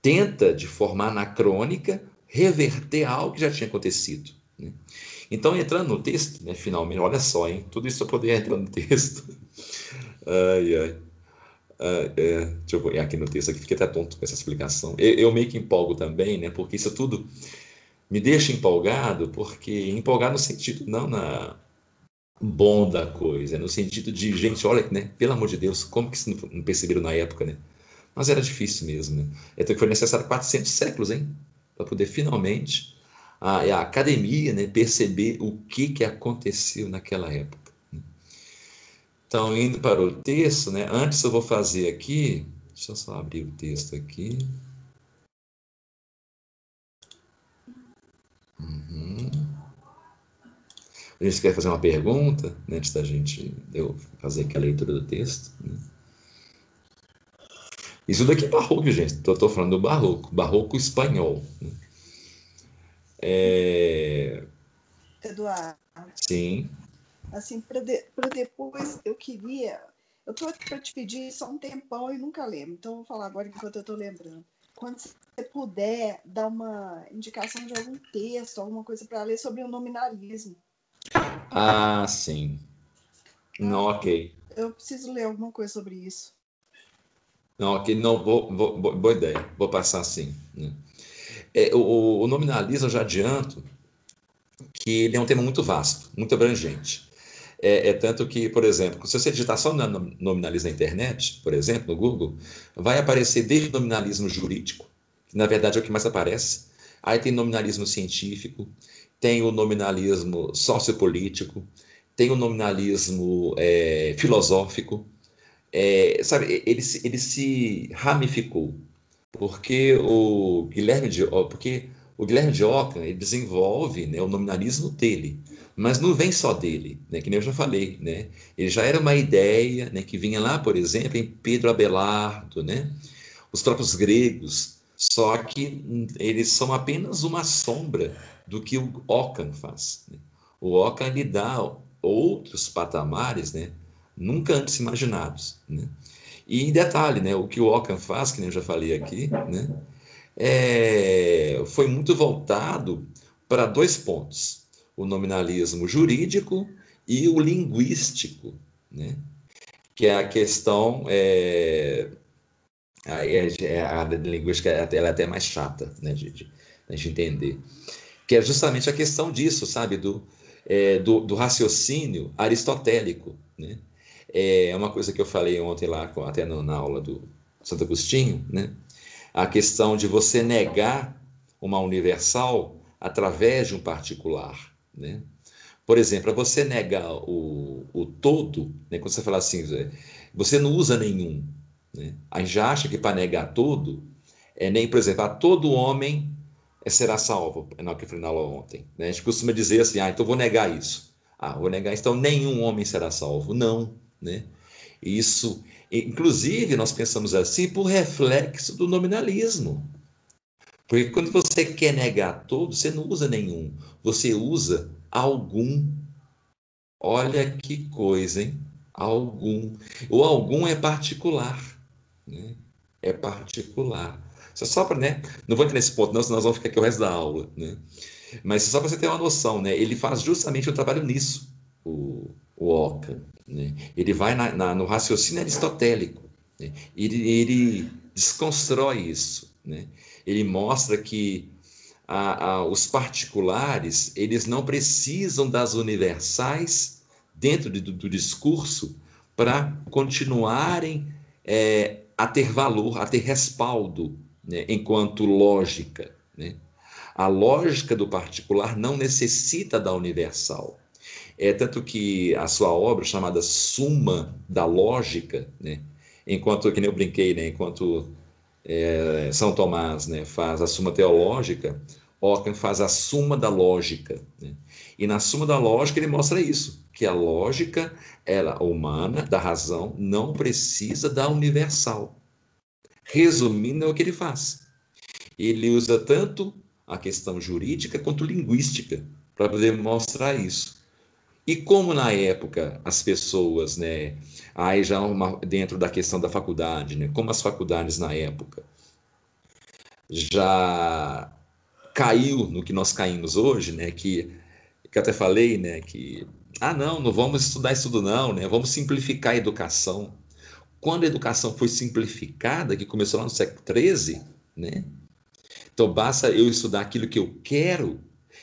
Speaker 1: tenta, de forma anacrônica, reverter algo que já tinha acontecido. Né? Então, entrando no texto, né, finalmente, olha só, hein? tudo isso eu poder entrar no texto. ai, ai. Ah, é, deixa eu pôr aqui no texto, aqui fiquei até tonto com essa explicação. Eu, eu, meio que empolgo também, né? Porque isso tudo me deixa empolgado, porque empolgado no sentido, não na bom da coisa, no sentido de, gente, olha, né? Pelo amor de Deus, como que isso não perceberam na época, né? Mas era difícil mesmo, né? Então foi necessário 400 séculos, hein? Para poder finalmente a, a, academia né, perceber o que, que aconteceu naquela época. Então, indo para o texto, né? Antes eu vou fazer aqui, deixa eu só abrir o texto aqui. Uhum. A gente quer fazer uma pergunta, né, antes da gente eu fazer aqui a leitura do texto. Né? Isso daqui é barroco, gente. Estou falando do barroco, barroco espanhol. Né? É...
Speaker 2: Eduardo.
Speaker 1: Sim.
Speaker 2: Assim, para de, depois, eu queria. Eu estou aqui para te pedir só um tempão e nunca lembro. Então, vou falar agora enquanto eu estou lembrando. Quando você puder dar uma indicação de algum texto, alguma coisa para ler sobre o nominalismo.
Speaker 1: Ah, sim. Não, ok.
Speaker 2: Eu preciso ler alguma coisa sobre isso.
Speaker 1: Não, ok, não, vou, vou, boa ideia, vou passar assim. Né? É, o, o nominalismo, eu já adianto, que ele é um tema muito vasto, muito abrangente. É, é, tanto que, por exemplo, se você digitar só nominalismo na internet, por exemplo, no Google, vai aparecer desde o nominalismo jurídico, que na verdade é o que mais aparece, aí tem nominalismo científico, tem o nominalismo sociopolítico, tem o nominalismo é, filosófico, é, sabe, ele, ele se ramificou, porque o Guilherme de, porque o Guilherme de Ockham ele desenvolve né, o nominalismo dele, mas não vem só dele, né, que nem eu já falei, né? Ele já era uma ideia, né, que vinha lá, por exemplo, em Pedro Abelardo, né? Os próprios gregos, só que eles são apenas uma sombra do que o Ockham faz. Né? O Ockham lhe dá outros patamares, né? nunca antes imaginados. Né? E detalhe, né, o que o Ockham faz, que eu já falei aqui, né, é, foi muito voltado para dois pontos: o nominalismo jurídico e o linguístico, né, que é a questão. É, a, é, a, linguística ela é até mais chata né, de, de, de entender, que é justamente a questão disso, sabe, do, é, do, do raciocínio aristotélico, né? É uma coisa que eu falei ontem lá, até na aula do Santo Agostinho, né? A questão de você negar uma universal através de um particular. Né? Por exemplo, para você negar o, o todo, né, quando você fala assim, você não usa nenhum. Né? A gente já acha que para negar todo, é nem, por exemplo, a todo homem será salvo, é que eu falei ontem. Né? A gente costuma dizer assim, ah, então vou negar isso. Ah, vou negar isso, então nenhum homem será salvo. Não, né? Isso, inclusive, nós pensamos assim por reflexo do nominalismo. Porque quando você quer negar todo, você não usa nenhum, você usa algum. Olha que coisa, hein? Algum. O algum é particular. Né? É particular. Só para, né? Não vou entrar nesse ponto, não, senão nós vamos ficar aqui o resto da aula, né? Mas só para você ter uma noção, né? Ele faz justamente o trabalho nisso, o, o Ockham. Né? Ele vai na, na, no raciocínio aristotélico. Né? Ele, ele desconstrói isso. Né? Ele mostra que a, a, os particulares eles não precisam das universais dentro de, do, do, discurso para continuarem é, a ter valor, a ter respaldo né? enquanto lógica. Né? A lógica do particular não necessita da universal. É tanto que a sua obra chamada Suma da Lógica, né? enquanto que nem eu brinquei, né? enquanto é, São Tomás né? faz a Suma Teológica, Ockham faz a Suma da Lógica. Né? E na Suma da Lógica ele mostra isso, que a lógica ela humana da razão não precisa da universal. Resumindo é o que ele faz. Ele usa tanto a questão jurídica quanto linguística para poder mostrar isso. E como na época as pessoas, né, aí já uma, dentro da questão da faculdade, né, como as faculdades na época já caiu no que nós caímos hoje, né, que, que até falei, né, que ah não, não vamos estudar isso não, né, vamos simplificar a educação. Quando a educação foi simplificada, que começou lá no século XIII, né, então basta eu estudar aquilo que eu quero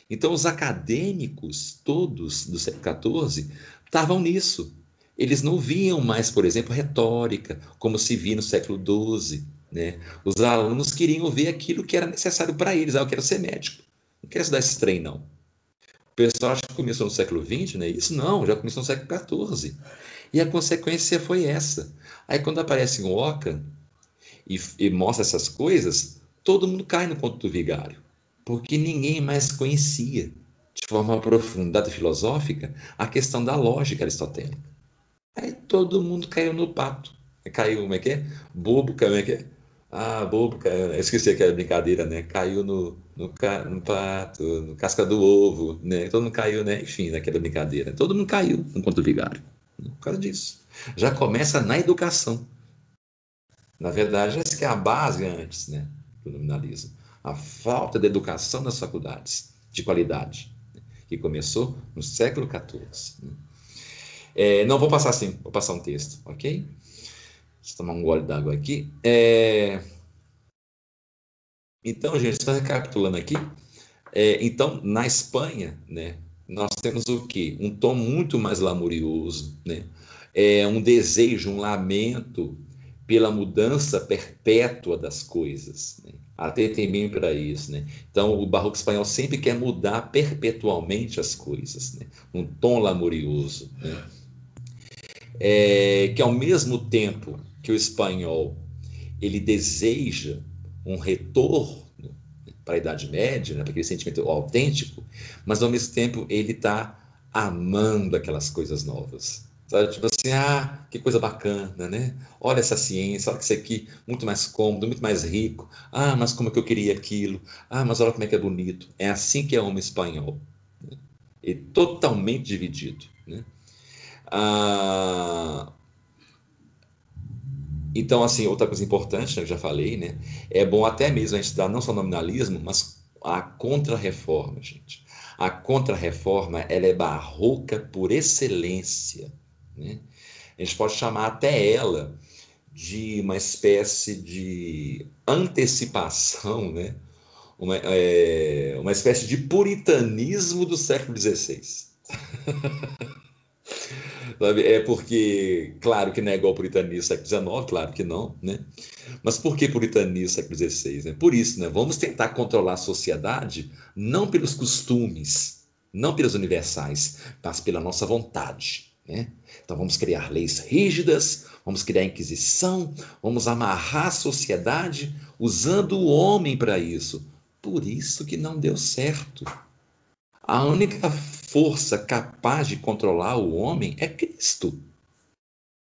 Speaker 1: então, os acadêmicos, todos do século XIV, estavam nisso. Eles não viam mais, por exemplo, retórica, como se via no século XII. Né? Os alunos queriam ver aquilo que era necessário para eles. Ah, eu quero ser médico. Não quero estudar esse trem, não. O pessoal acha que começou no século XX, né? Isso não, já começou no século XIV. E a consequência foi essa. Aí quando aparece um Ockham e, e mostra essas coisas, todo mundo cai no ponto do vigário porque ninguém mais conhecia de forma aprofundada e filosófica a questão da lógica aristotélica. Aí todo mundo caiu no pato. Caiu, como é que é? Bobo, como é que é? Ah, bobo, caiu. Esqueci aquela brincadeira, né? Caiu no, no, no pato, no casca do ovo, né? Todo mundo caiu, né? Enfim, naquela brincadeira. Todo mundo caiu no conto vigário. Por causa disso. Já começa na educação. Na verdade, essa que é a base antes, né? Do nominalismo a falta de educação nas faculdades de qualidade, que começou no século XIV. Né. É, não vou passar assim, vou passar um texto, ok? Deixa eu tomar um gole d'água aqui. É... Então, gente, só recapitulando aqui. É, então, na Espanha, né, nós temos o quê? Um tom muito mais lamurioso, né? É um desejo, um lamento pela mudança perpétua das coisas. Né? Até tem bem para isso. Né? Então, o barroco espanhol sempre quer mudar perpetualmente as coisas, né? um tom lamurioso. Né? É, que ao mesmo tempo que o espanhol ele deseja um retorno para a Idade Média, né, para aquele sentimento autêntico, mas ao mesmo tempo ele está amando aquelas coisas novas. Sabe? Tipo assim, ah, que coisa bacana, né? Olha essa ciência, olha que isso aqui, muito mais cômodo, muito mais rico. Ah, mas como é que eu queria aquilo? Ah, mas olha como é que é bonito. É assim que é homem espanhol. Né? E totalmente dividido, né? Ah, então, assim, outra coisa importante, né, eu já falei, né? É bom até mesmo a gente estudar não só nominalismo, mas a contra-reforma, gente. A contra-reforma, ela é barroca por excelência. Né? A gente pode chamar até ela de uma espécie de antecipação, né? uma, é, uma espécie de puritanismo do século XVI. É porque, claro que não é igual puritanismo século XIX, claro que não, né? Mas por que puritanismo século XVI? Né? Por isso, né? Vamos tentar controlar a sociedade não pelos costumes, não pelas universais, mas pela nossa vontade, né? Então vamos criar leis rígidas, vamos criar inquisição, vamos amarrar a sociedade usando o homem para isso. Por isso que não deu certo. A única força capaz de controlar o homem é Cristo.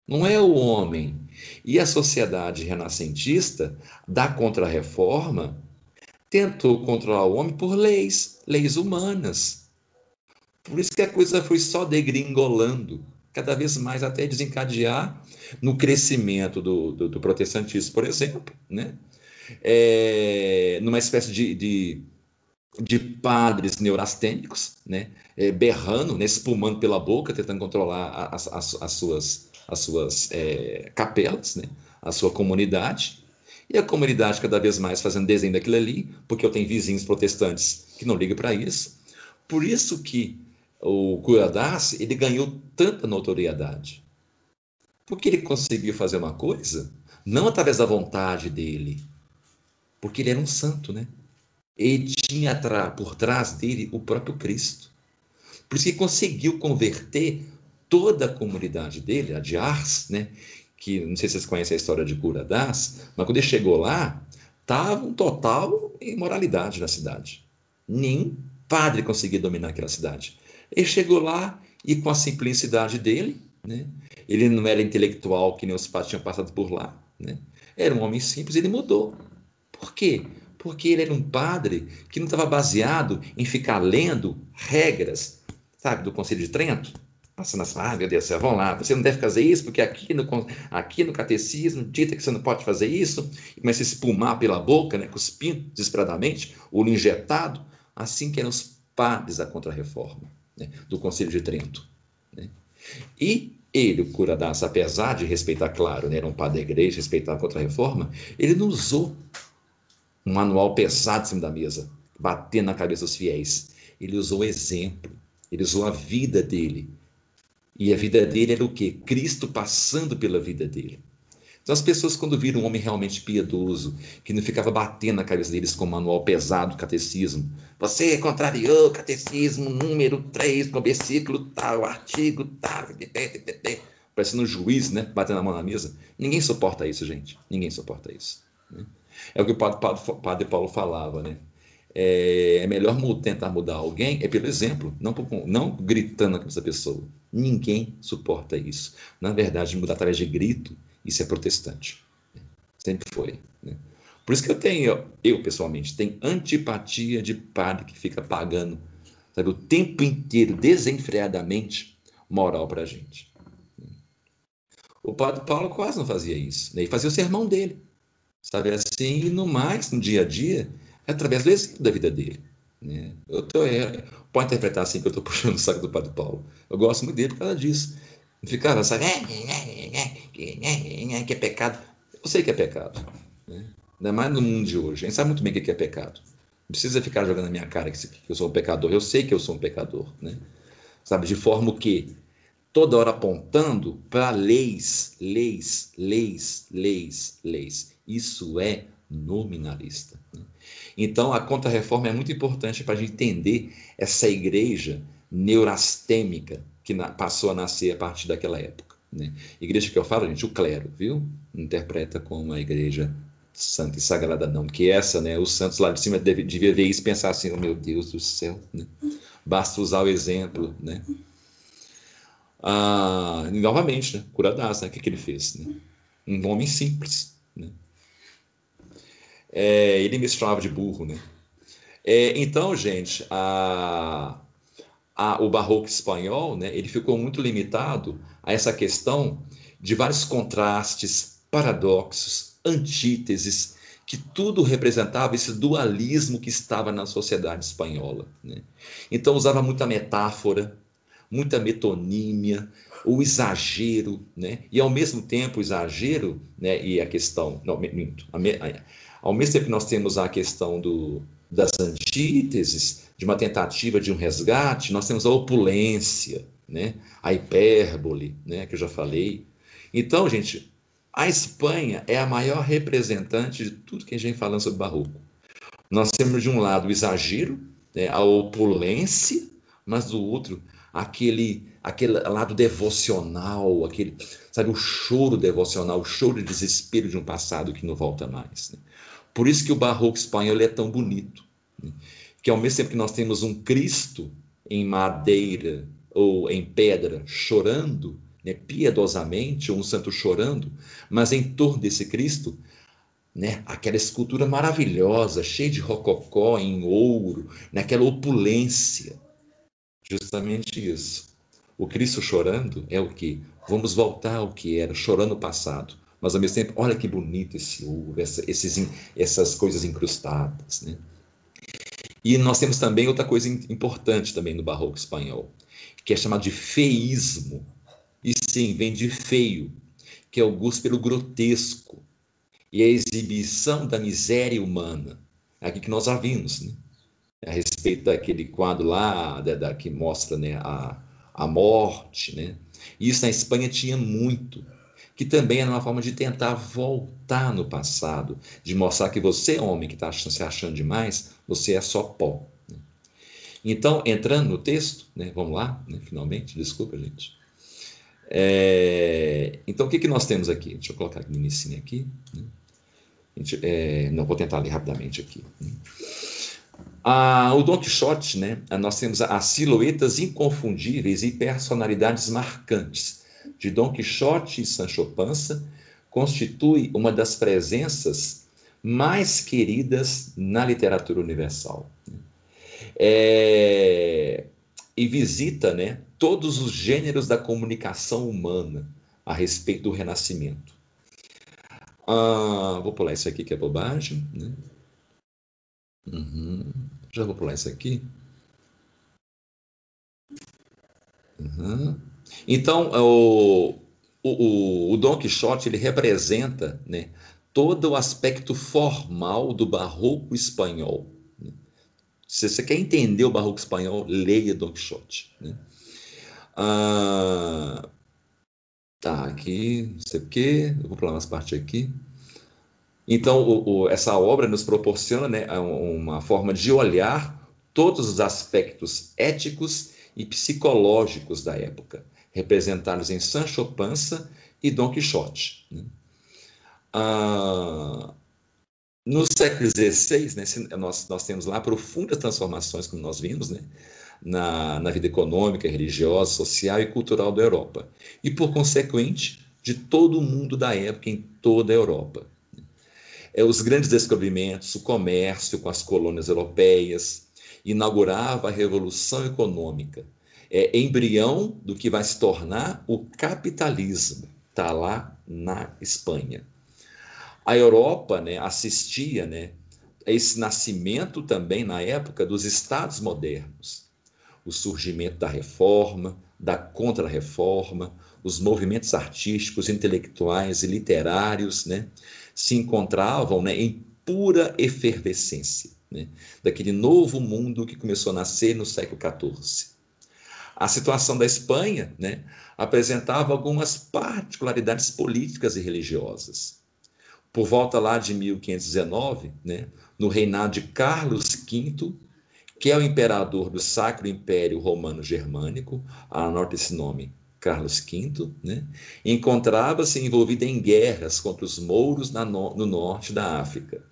Speaker 1: Não é o homem. E a sociedade renascentista da Contra-Reforma tentou controlar o homem por leis, leis humanas. Por isso que a coisa foi só degringolando, cada vez mais até desencadear no crescimento do, do, do protestantismo, por exemplo, né? É, numa espécie de, de de padres neurastênicos, né, é, berrando, né, espumando pela boca, tentando controlar as, as, as suas, as suas é, capelas, né, a sua comunidade, e a comunidade cada vez mais fazendo desenho daquilo ali, porque eu tenho vizinhos protestantes que não ligam para isso. Por isso que o Curadas, ele ganhou tanta notoriedade. Porque ele conseguiu fazer uma coisa, não através da vontade dele, porque ele era um santo, né? ele tinha por trás dele o próprio Cristo. Por isso que conseguiu converter toda a comunidade dele, a de Ars, né? que não sei se vocês conhecem a história de Cura das, mas quando ele chegou lá, estava um total imoralidade na cidade. Nem padre conseguia dominar aquela cidade. Ele chegou lá e com a simplicidade dele, né? ele não era intelectual que nem os padres tinham passado por lá, né? era um homem simples, ele mudou. Por quê? porque ele era um padre que não estava baseado em ficar lendo regras, sabe, do Conselho de Trento. Passando assim, ah, meu Deus vamos lá, você não deve fazer isso, porque aqui no, aqui no catecismo dita que você não pode fazer isso, e começa a espumar pela boca, né, cuspindo desesperadamente, olho injetado, assim que eram os padres da Contra-Reforma, né, do Conselho de Trento. Né? E ele, o cura daça, apesar de respeitar, claro, né, era um padre da igreja, respeitar a Contra-Reforma, ele não usou um manual pesado em cima da mesa, batendo na cabeça dos fiéis. Ele usou o exemplo, ele usou a vida dele. E a vida dele era o quê? Cristo passando pela vida dele. Então, as pessoas, quando viram um homem realmente piedoso, que não ficava batendo na cabeça deles com um manual pesado do catecismo, você contrariou o catecismo número 3, no versículo tal, artigo tal, parecendo um juiz, né? Batendo a mão na mesa. Ninguém suporta isso, gente. Ninguém suporta isso. Né? É o que o padre, padre, padre Paulo falava, né? É, é melhor tentar mudar alguém é pelo exemplo, não, por, não gritando com essa pessoa. Ninguém suporta isso. Na verdade, mudar através de grito, isso é protestante. Sempre foi. Né? Por isso que eu tenho, eu pessoalmente, tenho antipatia de padre que fica pagando sabe, o tempo inteiro, desenfreadamente, moral para a gente. O padre Paulo quase não fazia isso. Né? Ele fazia o sermão dele. Sabe assim, e no mais, no dia a dia, é através do exemplo da vida dele. Né? Eu tô, é, pode interpretar assim que eu estou puxando o saco do Padre Paulo. Eu gosto muito dele por causa disso. Ficava, sabe, que é pecado. Eu sei que é pecado. Né? Ainda mais no mundo de hoje. A gente sabe muito bem o que é pecado. Não precisa ficar jogando na minha cara que eu sou um pecador. Eu sei que eu sou um pecador. Né? Sabe, de forma que toda hora apontando para leis, leis, leis, leis, leis. Isso é nominalista. Né? Então, a contra-reforma é muito importante para a gente entender essa igreja neurastêmica que passou a nascer a partir daquela época. Né? Igreja que eu falo, gente, o clero, viu? Interpreta como uma igreja santa e sagrada, não. Que essa, né? Os santos lá de cima devia ver isso e pensar assim: oh, meu Deus do céu, né? Basta usar o exemplo, né? Ah, novamente, né? Curadas, né? O que, que ele fez? Né? Um homem simples, né? É, ele me de burro, né? É, então, gente, a, a, o barroco espanhol, né, ele ficou muito limitado a essa questão de vários contrastes, paradoxos, antíteses, que tudo representava esse dualismo que estava na sociedade espanhola. Né? Então usava muita metáfora, muita metonímia, o exagero, né? e ao mesmo tempo o exagero né, e a questão, não, minto, ao mesmo tempo que nós temos a questão do, das antíteses, de uma tentativa de um resgate, nós temos a opulência, né? a hipérbole, né? que eu já falei. Então, gente, a Espanha é a maior representante de tudo que a gente vem falando sobre barroco. Nós temos de um lado o exagero, né? a opulência, mas do outro aquele aquele lado devocional, aquele, sabe, o choro devocional, o choro de desespero de um passado que não volta mais. Né? Por isso que o barroco espanhol é tão bonito? Que ao mesmo tempo que nós temos um Cristo em madeira ou em pedra chorando, né, piedosamente, ou um santo chorando, mas em torno desse Cristo, né, aquela escultura maravilhosa, cheia de rococó em ouro, naquela opulência. Justamente isso. O Cristo chorando é o que? Vamos voltar ao que era, chorando o passado. Mas ao mesmo tempo, olha que bonito esse ouro, essa, esses, essas coisas incrustadas. Né? E nós temos também outra coisa importante também no barroco espanhol, que é chamado de feísmo. E sim, vem de feio, que é o gosto pelo grotesco e a exibição da miséria humana. É aqui que nós já vimos, né? a respeito daquele quadro lá da, da, que mostra né, a, a morte, né? Isso na Espanha tinha muito, que também era uma forma de tentar voltar no passado, de mostrar que você, homem que está se achando demais, você é só pó. Né? Então, entrando no texto, né, vamos lá, né, finalmente, desculpa, gente. É, então, o que, que nós temos aqui? Deixa eu colocar aqui no início aqui. Né? Gente, é, não, vou tentar ler rapidamente aqui. Né? O Don Quixote, né, nós temos as silhuetas inconfundíveis e personalidades marcantes de Don Quixote e Sancho Panza, constitui uma das presenças mais queridas na literatura universal. É, e visita né, todos os gêneros da comunicação humana a respeito do Renascimento. Ah, vou pular isso aqui que é bobagem. Né? Uhum. Já vou pular isso aqui. Uhum. Então, o, o, o Dom Quixote ele representa né, todo o aspecto formal do barroco espanhol. Né? Se você quer entender o barroco espanhol, leia Dom Quixote. Né? Ah, tá, aqui, não sei o quê, vou pular umas partes aqui. Então, o, o, essa obra nos proporciona né, uma forma de olhar todos os aspectos éticos e psicológicos da época, representados em Sancho Panza e Dom Quixote. Né? Ah, no século XVI, né, nós, nós temos lá profundas transformações, como nós vimos, né, na, na vida econômica, religiosa, social e cultural da Europa. E, por consequente, de todo o mundo da época em toda a Europa é, os grandes descobrimentos, o comércio com as colônias europeias, inaugurava a revolução econômica, é embrião do que vai se tornar o capitalismo, está lá na Espanha. A Europa né, assistia né, a esse nascimento também na época dos estados modernos, o surgimento da reforma, da contra-reforma, os movimentos artísticos, intelectuais e literários, né, se encontravam né, em pura efervescência, né, daquele novo mundo que começou a nascer no século XIV. A situação da Espanha né, apresentava algumas particularidades políticas e religiosas. Por volta lá de 1519, né, no reinado de Carlos V, que é o imperador do Sacro Império Romano Germânico, anota esse nome, Carlos V, né, encontrava-se envolvido em guerras contra os mouros no, no, norte da África.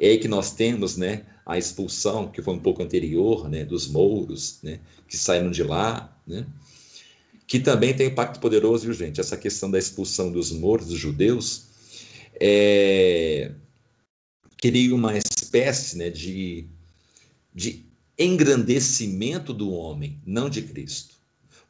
Speaker 1: É aí que nós temos né, a expulsão, que foi um pouco anterior, né, dos mouros, né, que saíram de lá, né, que também tem impacto poderoso, viu, gente? Essa questão da expulsão dos mouros, dos judeus, é, cria uma espécie né, de, de engrandecimento do homem, não de Cristo.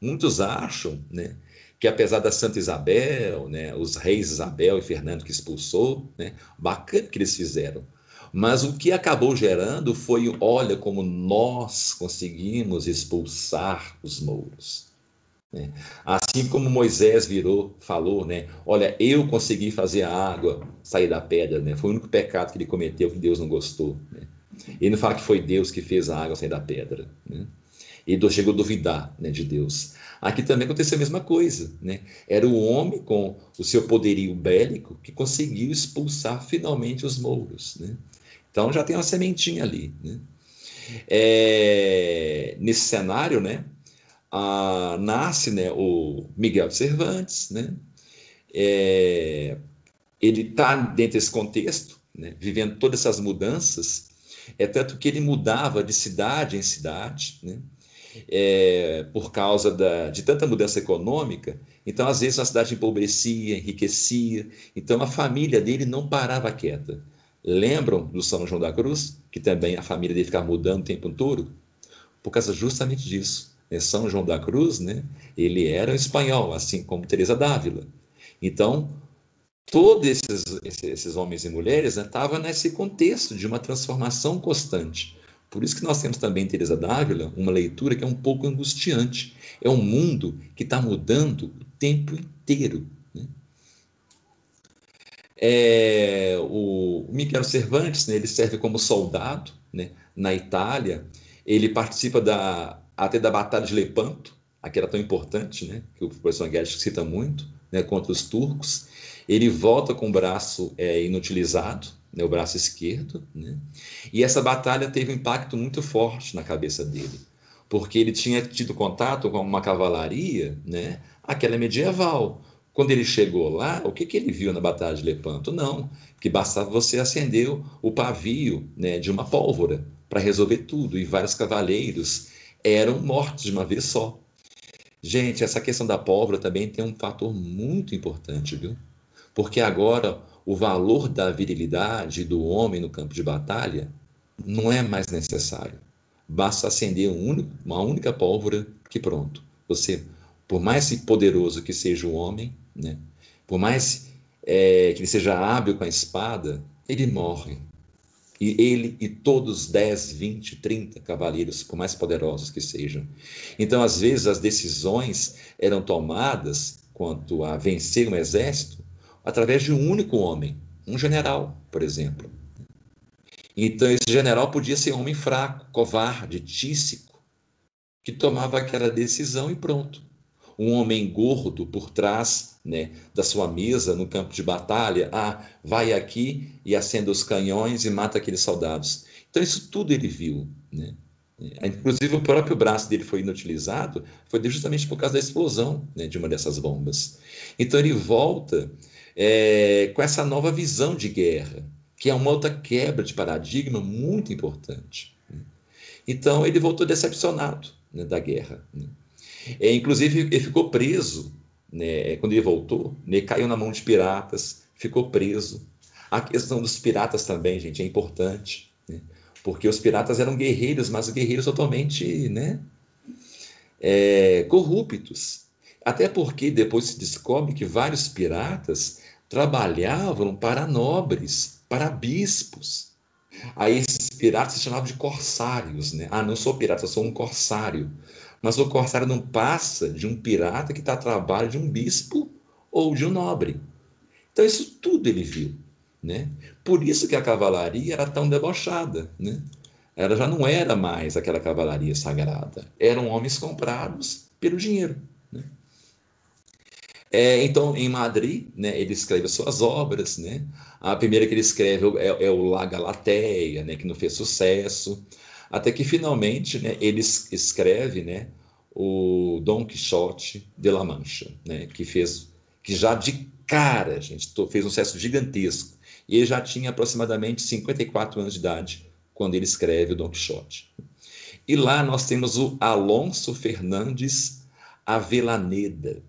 Speaker 1: Muitos acham né, que apesar da Santa Isabel, né, os reis Isabel e Fernando que expulsou, né, bacana que eles fizeram. Mas o que acabou gerando foi, olha como nós conseguimos expulsar os mouros. Né? Assim como Moisés virou, falou, né? Olha, eu consegui fazer a água sair da pedra, né? Foi o único pecado que ele cometeu que Deus não gostou. Né? Ele não fala que foi Deus que fez a água sair da pedra. Né? e chegou a duvidar né, de Deus. Aqui também aconteceu a mesma coisa. Né? Era o homem com o seu poderio bélico que conseguiu expulsar finalmente os mouros. Né? Então já tem uma sementinha ali. Né? É, nesse cenário, né, a, nasce né, o Miguel Cervantes, né? É, ele está dentro desse contexto, né, vivendo todas essas mudanças, é tanto que ele mudava de cidade em cidade, né, é, por causa da, de tanta mudança econômica. Então, às vezes, a cidade empobrecia, enriquecia. Então, a família dele não parava quieta. Lembram do São João da Cruz, que também a família dele ficava mudando o tempo todo? Por causa justamente disso. Né? São João da Cruz, né? ele era espanhol, assim como Teresa d'Ávila. Então, todos esses, esses homens e mulheres estavam né, nesse contexto de uma transformação constante. Por isso que nós temos também Teresa d'Ávila uma leitura que é um pouco angustiante. É um mundo que está mudando o tempo inteiro. Né? É, o Miguel Cervantes, né, ele serve como soldado né, na Itália. Ele participa da, até da Batalha de Lepanto, aquela tão importante, né, que o professor Guedes cita muito, né, contra os turcos. Ele volta com o braço é, inutilizado, né, o braço esquerdo, né? e essa batalha teve um impacto muito forte na cabeça dele, porque ele tinha tido contato com uma cavalaria, né, aquela medieval. Quando ele chegou lá, o que, que ele viu na Batalha de Lepanto? Não, que bastava você acender o pavio né, de uma pólvora para resolver tudo, e vários cavaleiros eram mortos de uma vez só. Gente, essa questão da pólvora também tem um fator muito importante, viu? Porque agora o valor da virilidade do homem no campo de batalha não é mais necessário. Basta acender um único, uma única pólvora que pronto. Você, por mais poderoso que seja o homem, né, por mais é, que ele seja hábil com a espada, ele morre. E ele e todos 10, 20, 30 cavaleiros, por mais poderosos que sejam. Então, às vezes, as decisões eram tomadas quanto a vencer um exército através de um único homem, um general, por exemplo. Então, esse general podia ser um homem fraco, covarde, tísico, que tomava aquela decisão e pronto. Um homem gordo por trás né, da sua mesa no campo de batalha, ah, vai aqui e acenda os canhões e mata aqueles soldados. Então, isso tudo ele viu. Né? Inclusive, o próprio braço dele foi inutilizado, foi justamente por causa da explosão né, de uma dessas bombas. Então, ele volta é, com essa nova visão de guerra, que é uma outra quebra de paradigma muito importante. Então, ele voltou decepcionado né, da guerra. Né? É, inclusive, ele ficou preso, né, quando ele voltou, né, caiu na mão de piratas, ficou preso. A questão dos piratas também, gente, é importante, né? porque os piratas eram guerreiros, mas guerreiros totalmente né, é, corruptos. Até porque depois se descobre que vários piratas trabalhavam para nobres, para bispos. Aí esses piratas se chamavam de corsários, né? Ah, não sou pirata, sou um corsário. Mas o corsário não passa de um pirata que está a trabalho de um bispo ou de um nobre. Então isso tudo ele viu, né? Por isso que a cavalaria era tão debochada, né? Ela já não era mais aquela cavalaria sagrada. Eram homens comprados pelo dinheiro. É, então, em Madrid, né, ele escreve as suas obras. Né? A primeira que ele escreve é, é o La Galateia, né, que não fez sucesso. Até que, finalmente, né, ele escreve né, o Dom Quixote de La Mancha, né, que fez, que já de cara, gente, fez um sucesso gigantesco. E ele já tinha aproximadamente 54 anos de idade quando ele escreve o Dom Quixote. E lá nós temos o Alonso Fernandes Avelaneda,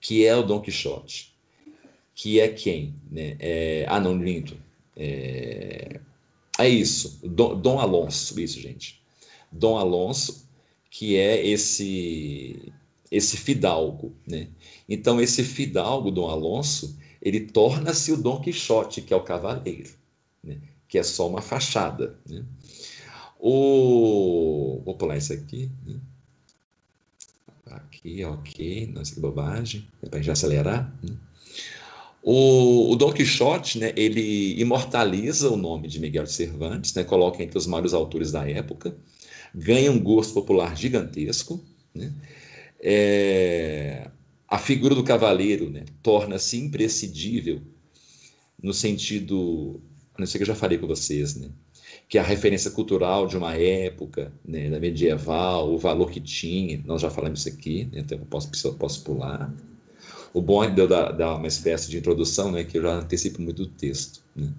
Speaker 1: que é o Dom Quixote, que é quem? Né? É, ah, não, minto. É, é isso, Dom, Dom Alonso, isso, gente. Dom Alonso, que é esse esse fidalgo, né? Então esse fidalgo Dom Alonso, ele torna-se o Dom Quixote, que é o cavaleiro, né? Que é só uma fachada, né? O vou pular isso aqui, né? Aqui, ok. Nossa, que bobagem. É para já acelerar. Né? O, o Don Quixote, né, ele imortaliza o nome de Miguel de Cervantes, né, coloca entre os maiores autores da época, ganha um gosto popular gigantesco. Né? é, a figura do cavaleiro né, torna-se imprescindível no sentido, não sei que eu já falei com vocês, né, que a referência cultural de uma época né, da medieval, o valor que tinha, nós já falamos isso aqui, né, então eu posso, posso pular. O bom é dar, uma espécie de introdução, né, que eu já antecipo muito do texto. Né.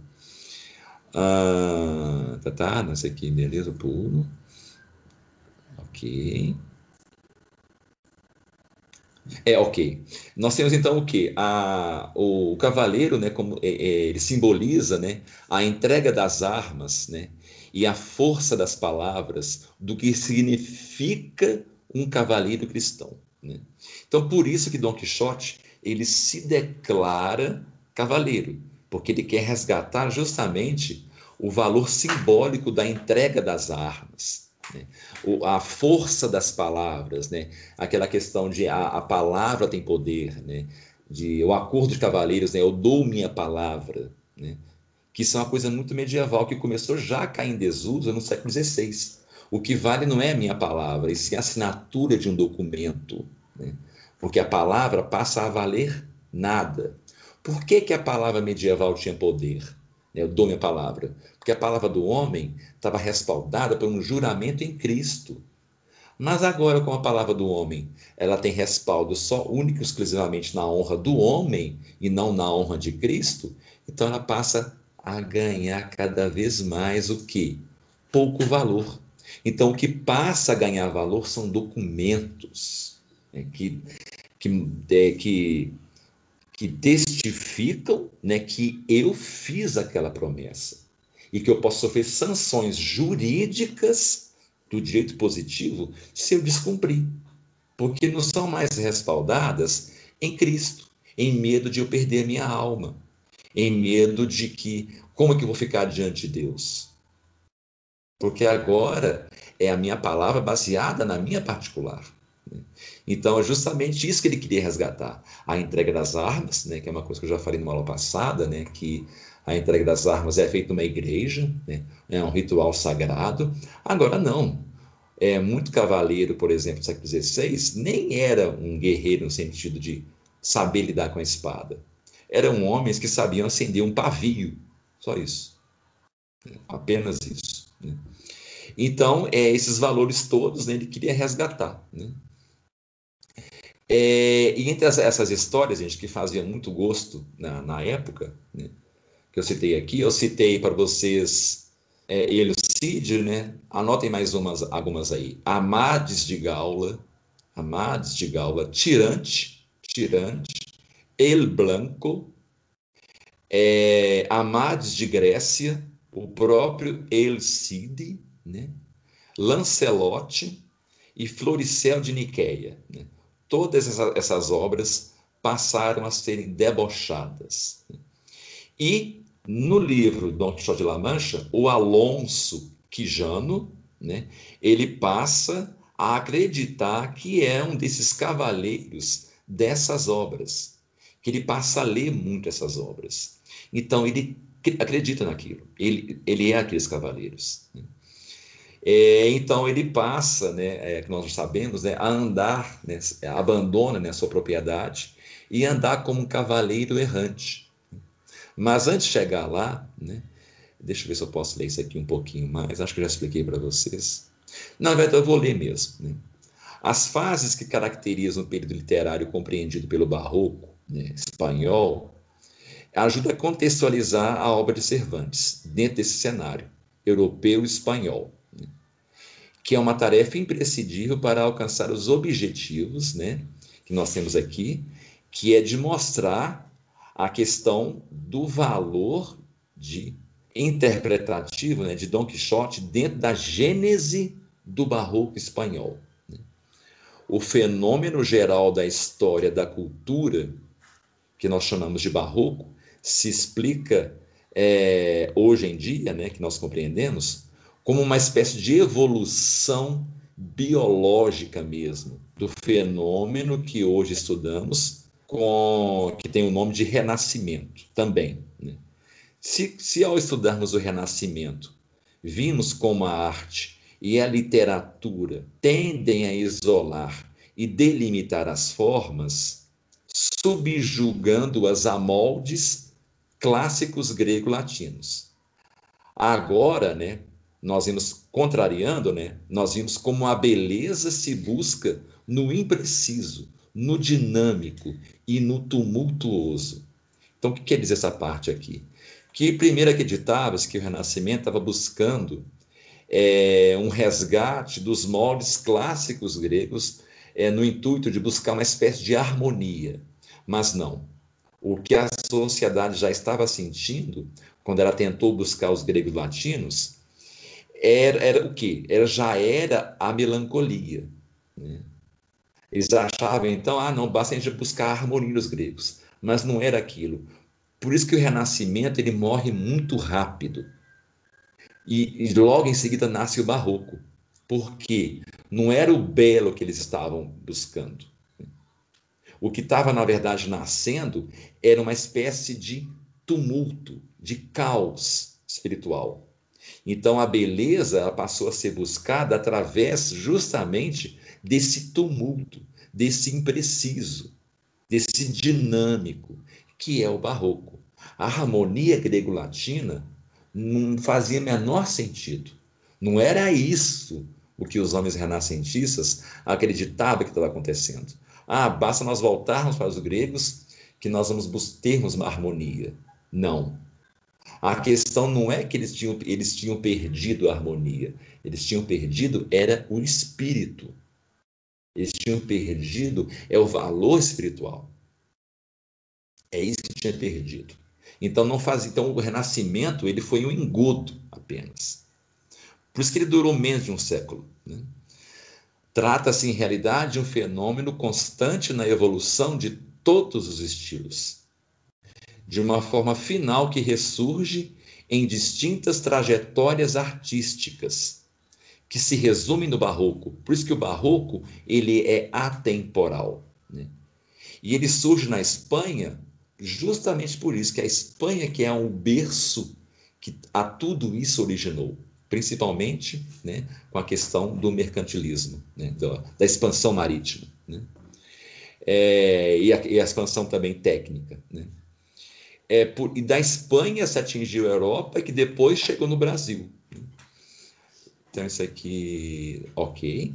Speaker 1: Ah, tá, tá, não sei aqui, beleza, pulo. Ok. É, ok. Nós temos então o que? O, o, cavaleiro, né, como é, é, ele simboliza né, a entrega das armas né, e a força das palavras do que significa um cavaleiro cristão. Né? Então, por isso que Dom Quixote ele se declara cavaleiro, porque ele quer resgatar justamente o valor simbólico da entrega das armas. A força das palavras, né? aquela questão de a, a palavra tem poder, né? de o acordo de cavaleiros, né? eu dou minha palavra, né? que isso é uma coisa muito medieval, que começou já a cair em desuso no século XVI. O que vale não é a minha palavra, e sim a assinatura de um documento, né? porque a palavra passa a valer nada. Por que, que a palavra medieval tinha poder? Eu dou minha palavra. Porque a palavra do homem estava respaldada por um juramento em Cristo. Mas agora, com a palavra do homem, ela tem respaldo só único e exclusivamente na honra do homem e não na honra de Cristo, então ela passa a ganhar cada vez mais o que? Pouco valor. Então, o que passa a ganhar valor são documentos né, que, que, é, que que testificam né, que eu fiz aquela promessa e que eu posso sofrer sanções jurídicas do direito positivo se eu descumprir, porque não são mais respaldadas em Cristo, em medo de eu perder a minha alma, em medo de que como é que eu vou ficar diante de Deus? Porque agora é a minha palavra baseada na minha particular. Então, é justamente isso que ele queria resgatar. A entrega das armas, né, que é uma coisa que eu já falei numa aula passada, né, que a entrega das armas é feita numa igreja, né, é um ritual sagrado. Agora, não. É, muito cavaleiro, por exemplo, do século XVI, nem era um guerreiro no sentido de saber lidar com a espada. Eram homens que sabiam acender um pavio, só isso. Apenas isso. Né? Então, é, esses valores todos né, ele queria resgatar. Né? É, e entre as, essas histórias, gente, que faziam muito gosto na, na época, né, que eu citei aqui, eu citei para vocês é, Elucídio, né? Anotem mais umas, algumas aí. Amades de Gaula, Amades de Gaula, Tirante, Tirante, El Blanco, é, Amades de Grécia, o próprio Elcide, né? Lancelote e Floricel de Niqueia. Né? todas essas obras passaram a serem debochadas. E no livro Don Quixote de La Mancha, o Alonso Quijano, né, ele passa a acreditar que é um desses cavaleiros dessas obras, que ele passa a ler muito essas obras. Então ele acredita naquilo, ele, ele é aqueles cavaleiros. Né? É, então ele passa, né, é, nós sabemos, né, a andar, né, abandona né, a sua propriedade e andar como um cavaleiro errante. Mas antes de chegar lá, né, deixa eu ver se eu posso ler isso aqui um pouquinho mais, acho que eu já expliquei para vocês. Na verdade, eu vou ler mesmo. Né? As fases que caracterizam o período literário compreendido pelo Barroco né, espanhol ajudam a contextualizar a obra de Cervantes dentro desse cenário europeu e espanhol que é uma tarefa imprescindível para alcançar os objetivos né, que nós temos aqui, que é de mostrar a questão do valor de interpretativo né, de Dom Quixote dentro da gênese do barroco espanhol. Né. O fenômeno geral da história da cultura, que nós chamamos de barroco, se explica é, hoje em dia, né, que nós compreendemos, como uma espécie de evolução biológica mesmo do fenômeno que hoje estudamos, com, que tem o nome de renascimento também. Né? Se, se ao estudarmos o renascimento vimos como a arte e a literatura tendem a isolar e delimitar as formas, subjugando-as a moldes clássicos grego-latinos. Agora, né, nós vimos contrariando, né, nós vimos como a beleza se busca no impreciso, no dinâmico e no tumultuoso. Então, o que quer dizer essa parte aqui? Que primeiro acreditava-se que o Renascimento estava buscando é, um resgate dos moldes clássicos gregos é, no intuito de buscar uma espécie de harmonia. Mas não. O que a sociedade já estava sentindo, quando ela tentou buscar os gregos latinos, era, era o quê? Era, já era a melancolia. Né? Eles achavam, então, ah, não, basta a gente buscar a harmonia dos gregos. Mas não era aquilo. Por isso que o Renascimento ele morre muito rápido. E, e logo em seguida nasce o Barroco. Porque não era o belo que eles estavam buscando. O que estava, na verdade, nascendo era uma espécie de tumulto, de caos espiritual. Então a beleza passou a ser buscada através justamente desse tumulto, desse impreciso, desse dinâmico, que é o barroco. A harmonia grego-latina não fazia menor sentido. Não era isso o que os homens renascentistas acreditavam que estava acontecendo. Ah, basta nós voltarmos para os gregos que nós vamos termos uma harmonia. Não. A questão não é que eles tinham, eles tinham perdido a harmonia. Eles tinham perdido era o espírito. Eles tinham perdido é o valor espiritual. É isso que tinha perdido. Então não faz, então o renascimento ele foi um engodo apenas. Por isso que ele durou menos de um século. Né? Trata-se em realidade de um fenômeno constante na evolução de todos os estilos, de uma forma final que ressurge em distintas trajetórias artísticas, que se resumem no barroco. Por isso que o barroco ele é atemporal. Né? E ele surge na Espanha justamente por isso que a Espanha que é um berço que a tudo isso originou, principalmente né, com a questão do mercantilismo, né, da, da, expansão marítima, né, é, e, a, e, a, expansão também técnica. Né. É por, e da Espanha se atingiu a Europa, que depois chegou no Brasil. Isso aqui, ok.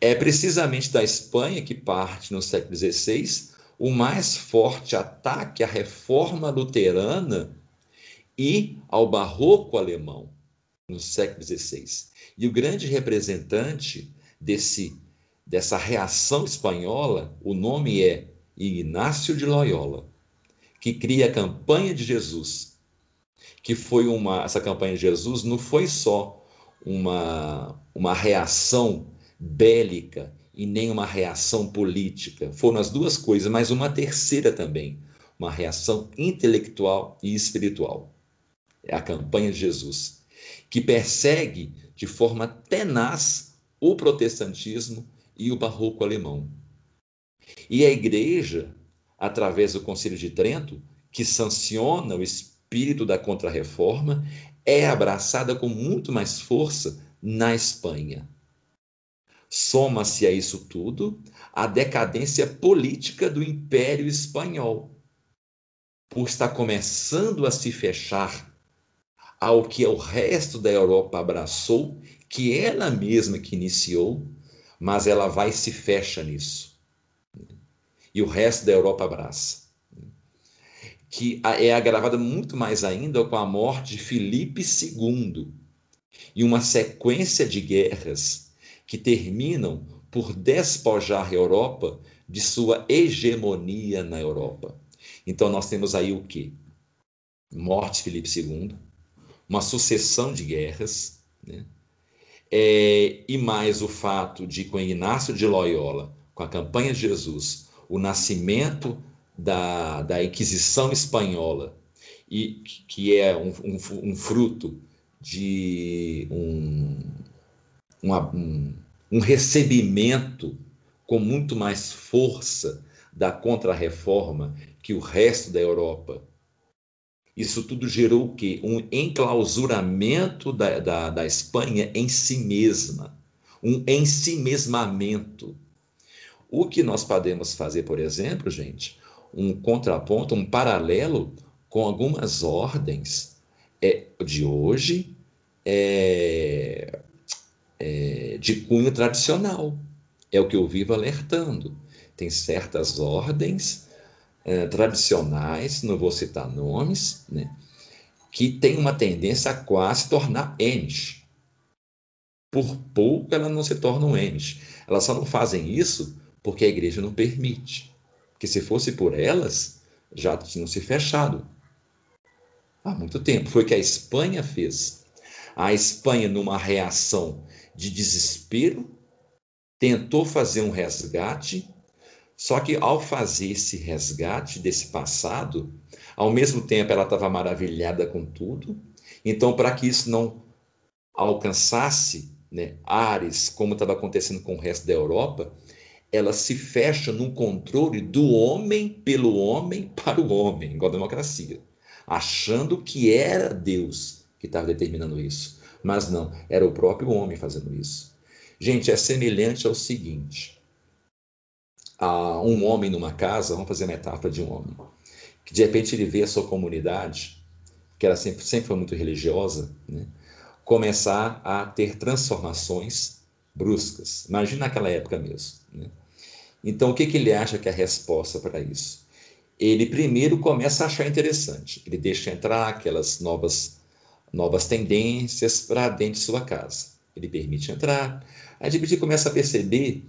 Speaker 1: É precisamente da Espanha que parte no século XVI o mais forte ataque à reforma luterana e ao barroco alemão no século XVI. E o grande representante desse, dessa reação espanhola, o nome é Ignácio de Loyola, que cria a campanha de Jesus, que foi uma essa campanha de Jesus não foi só uma uma reação bélica e nem uma reação política. Foram as duas coisas, mas uma terceira também, uma reação intelectual e espiritual. É a campanha de Jesus, que persegue de forma tenaz o protestantismo e o barroco alemão. E a igreja, através do Concílio de Trento, que sanciona o espírito da contrarreforma, é abraçada com muito mais força na Espanha. Soma-se a isso tudo a decadência política do Império Espanhol, por estar começando a se fechar ao que o resto da Europa abraçou, que ela mesma que iniciou, mas ela vai e se fecha nisso. E o resto da Europa abraça. Que é agravada muito mais ainda com a morte de Filipe II e uma sequência de guerras que terminam por despojar a Europa de sua hegemonia na Europa. Então nós temos aí o que? Morte de Filipe II, uma sucessão de guerras, né? É, e mais o fato de, com Inácio de Loyola, com a campanha de Jesus, o nascimento da, da Inquisição Espanhola, e que é um, um, um fruto de um, uma, um, um recebimento com muito mais força da contrarreforma que o resto da Europa. Isso tudo gerou o quê? Um enclausuramento da, da, da Espanha em si mesma, um ensimesmamento. O que nós podemos fazer, por exemplo, gente, um contraponto, um paralelo com algumas ordens é, de hoje é, é, de cunho tradicional. É o que eu vivo alertando. Tem certas ordens é, tradicionais, não vou citar nomes, né, que tem uma tendência a quase tornar ente. Por pouco ela não se torna um ente. Elas só não fazem isso porque a igreja não permite. Porque se fosse por elas, já tinham se fechado há muito tempo. Foi o que a Espanha fez. A Espanha, numa reação de desespero, tentou fazer um resgate, só que ao fazer esse resgate desse passado, ao mesmo tempo ela estava maravilhada com tudo, então para que isso não alcançasse né, ares, como estava acontecendo com o resto da Europa, ela se fecha num controle do homem pelo homem para o homem, igual a democracia, achando que era Deus que estava determinando isso. Mas não, era o próprio homem fazendo isso. Gente, é semelhante ao seguinte: há um homem numa casa, vamos fazer a metáfora de um homem, que de repente ele vê a sua comunidade, que ela sempre, sempre foi muito religiosa, né, começar a ter transformações bruscas. Imagina naquela época mesmo. Né? Então, o que, que ele acha que é a resposta para isso? Ele primeiro começa a achar interessante. Ele deixa entrar aquelas novas, novas tendências para dentro de sua casa. Ele permite entrar. De repente, começa a perceber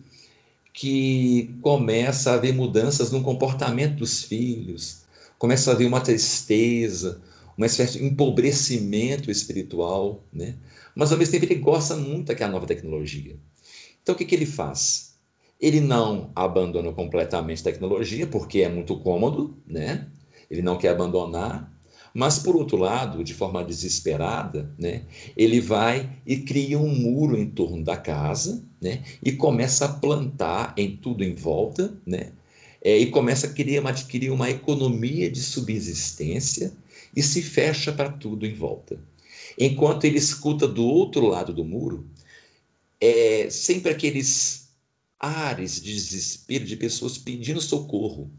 Speaker 1: que começa a haver mudanças no comportamento dos filhos, começa a haver uma tristeza, uma espécie de empobrecimento espiritual, né? Mas ao mesmo tempo ele gosta muito daquela nova tecnologia. Então o que, que ele faz? Ele não abandona completamente a tecnologia, porque é muito cômodo, né? Ele não quer abandonar. Mas, por outro lado, de forma desesperada, né, ele vai e cria um muro em torno da casa né, e começa a plantar em tudo em volta né, é, e começa a criar, adquirir uma economia de subsistência e se fecha para tudo em volta. Enquanto ele escuta do outro lado do muro, é, sempre aqueles ares de desespero de pessoas pedindo socorro.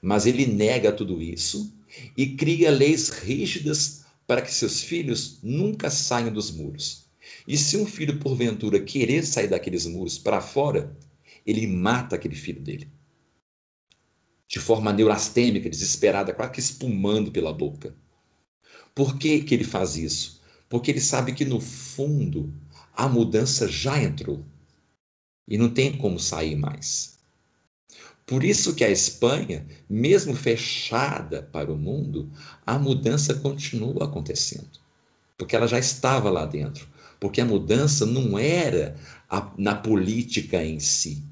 Speaker 1: Mas ele nega tudo isso e cria leis rígidas para que seus filhos nunca saiam dos muros. E se um filho, porventura, querer sair daqueles muros para fora, ele mata aquele filho dele. De forma neurastêmica, desesperada, quase que espumando pela boca. Por que, que ele faz isso? Porque ele sabe que, no fundo, a mudança já entrou e não tem como sair mais. Por isso que a Espanha, mesmo fechada para o mundo, a mudança continua acontecendo, porque ela já estava lá dentro, porque a mudança não era a, na política em si,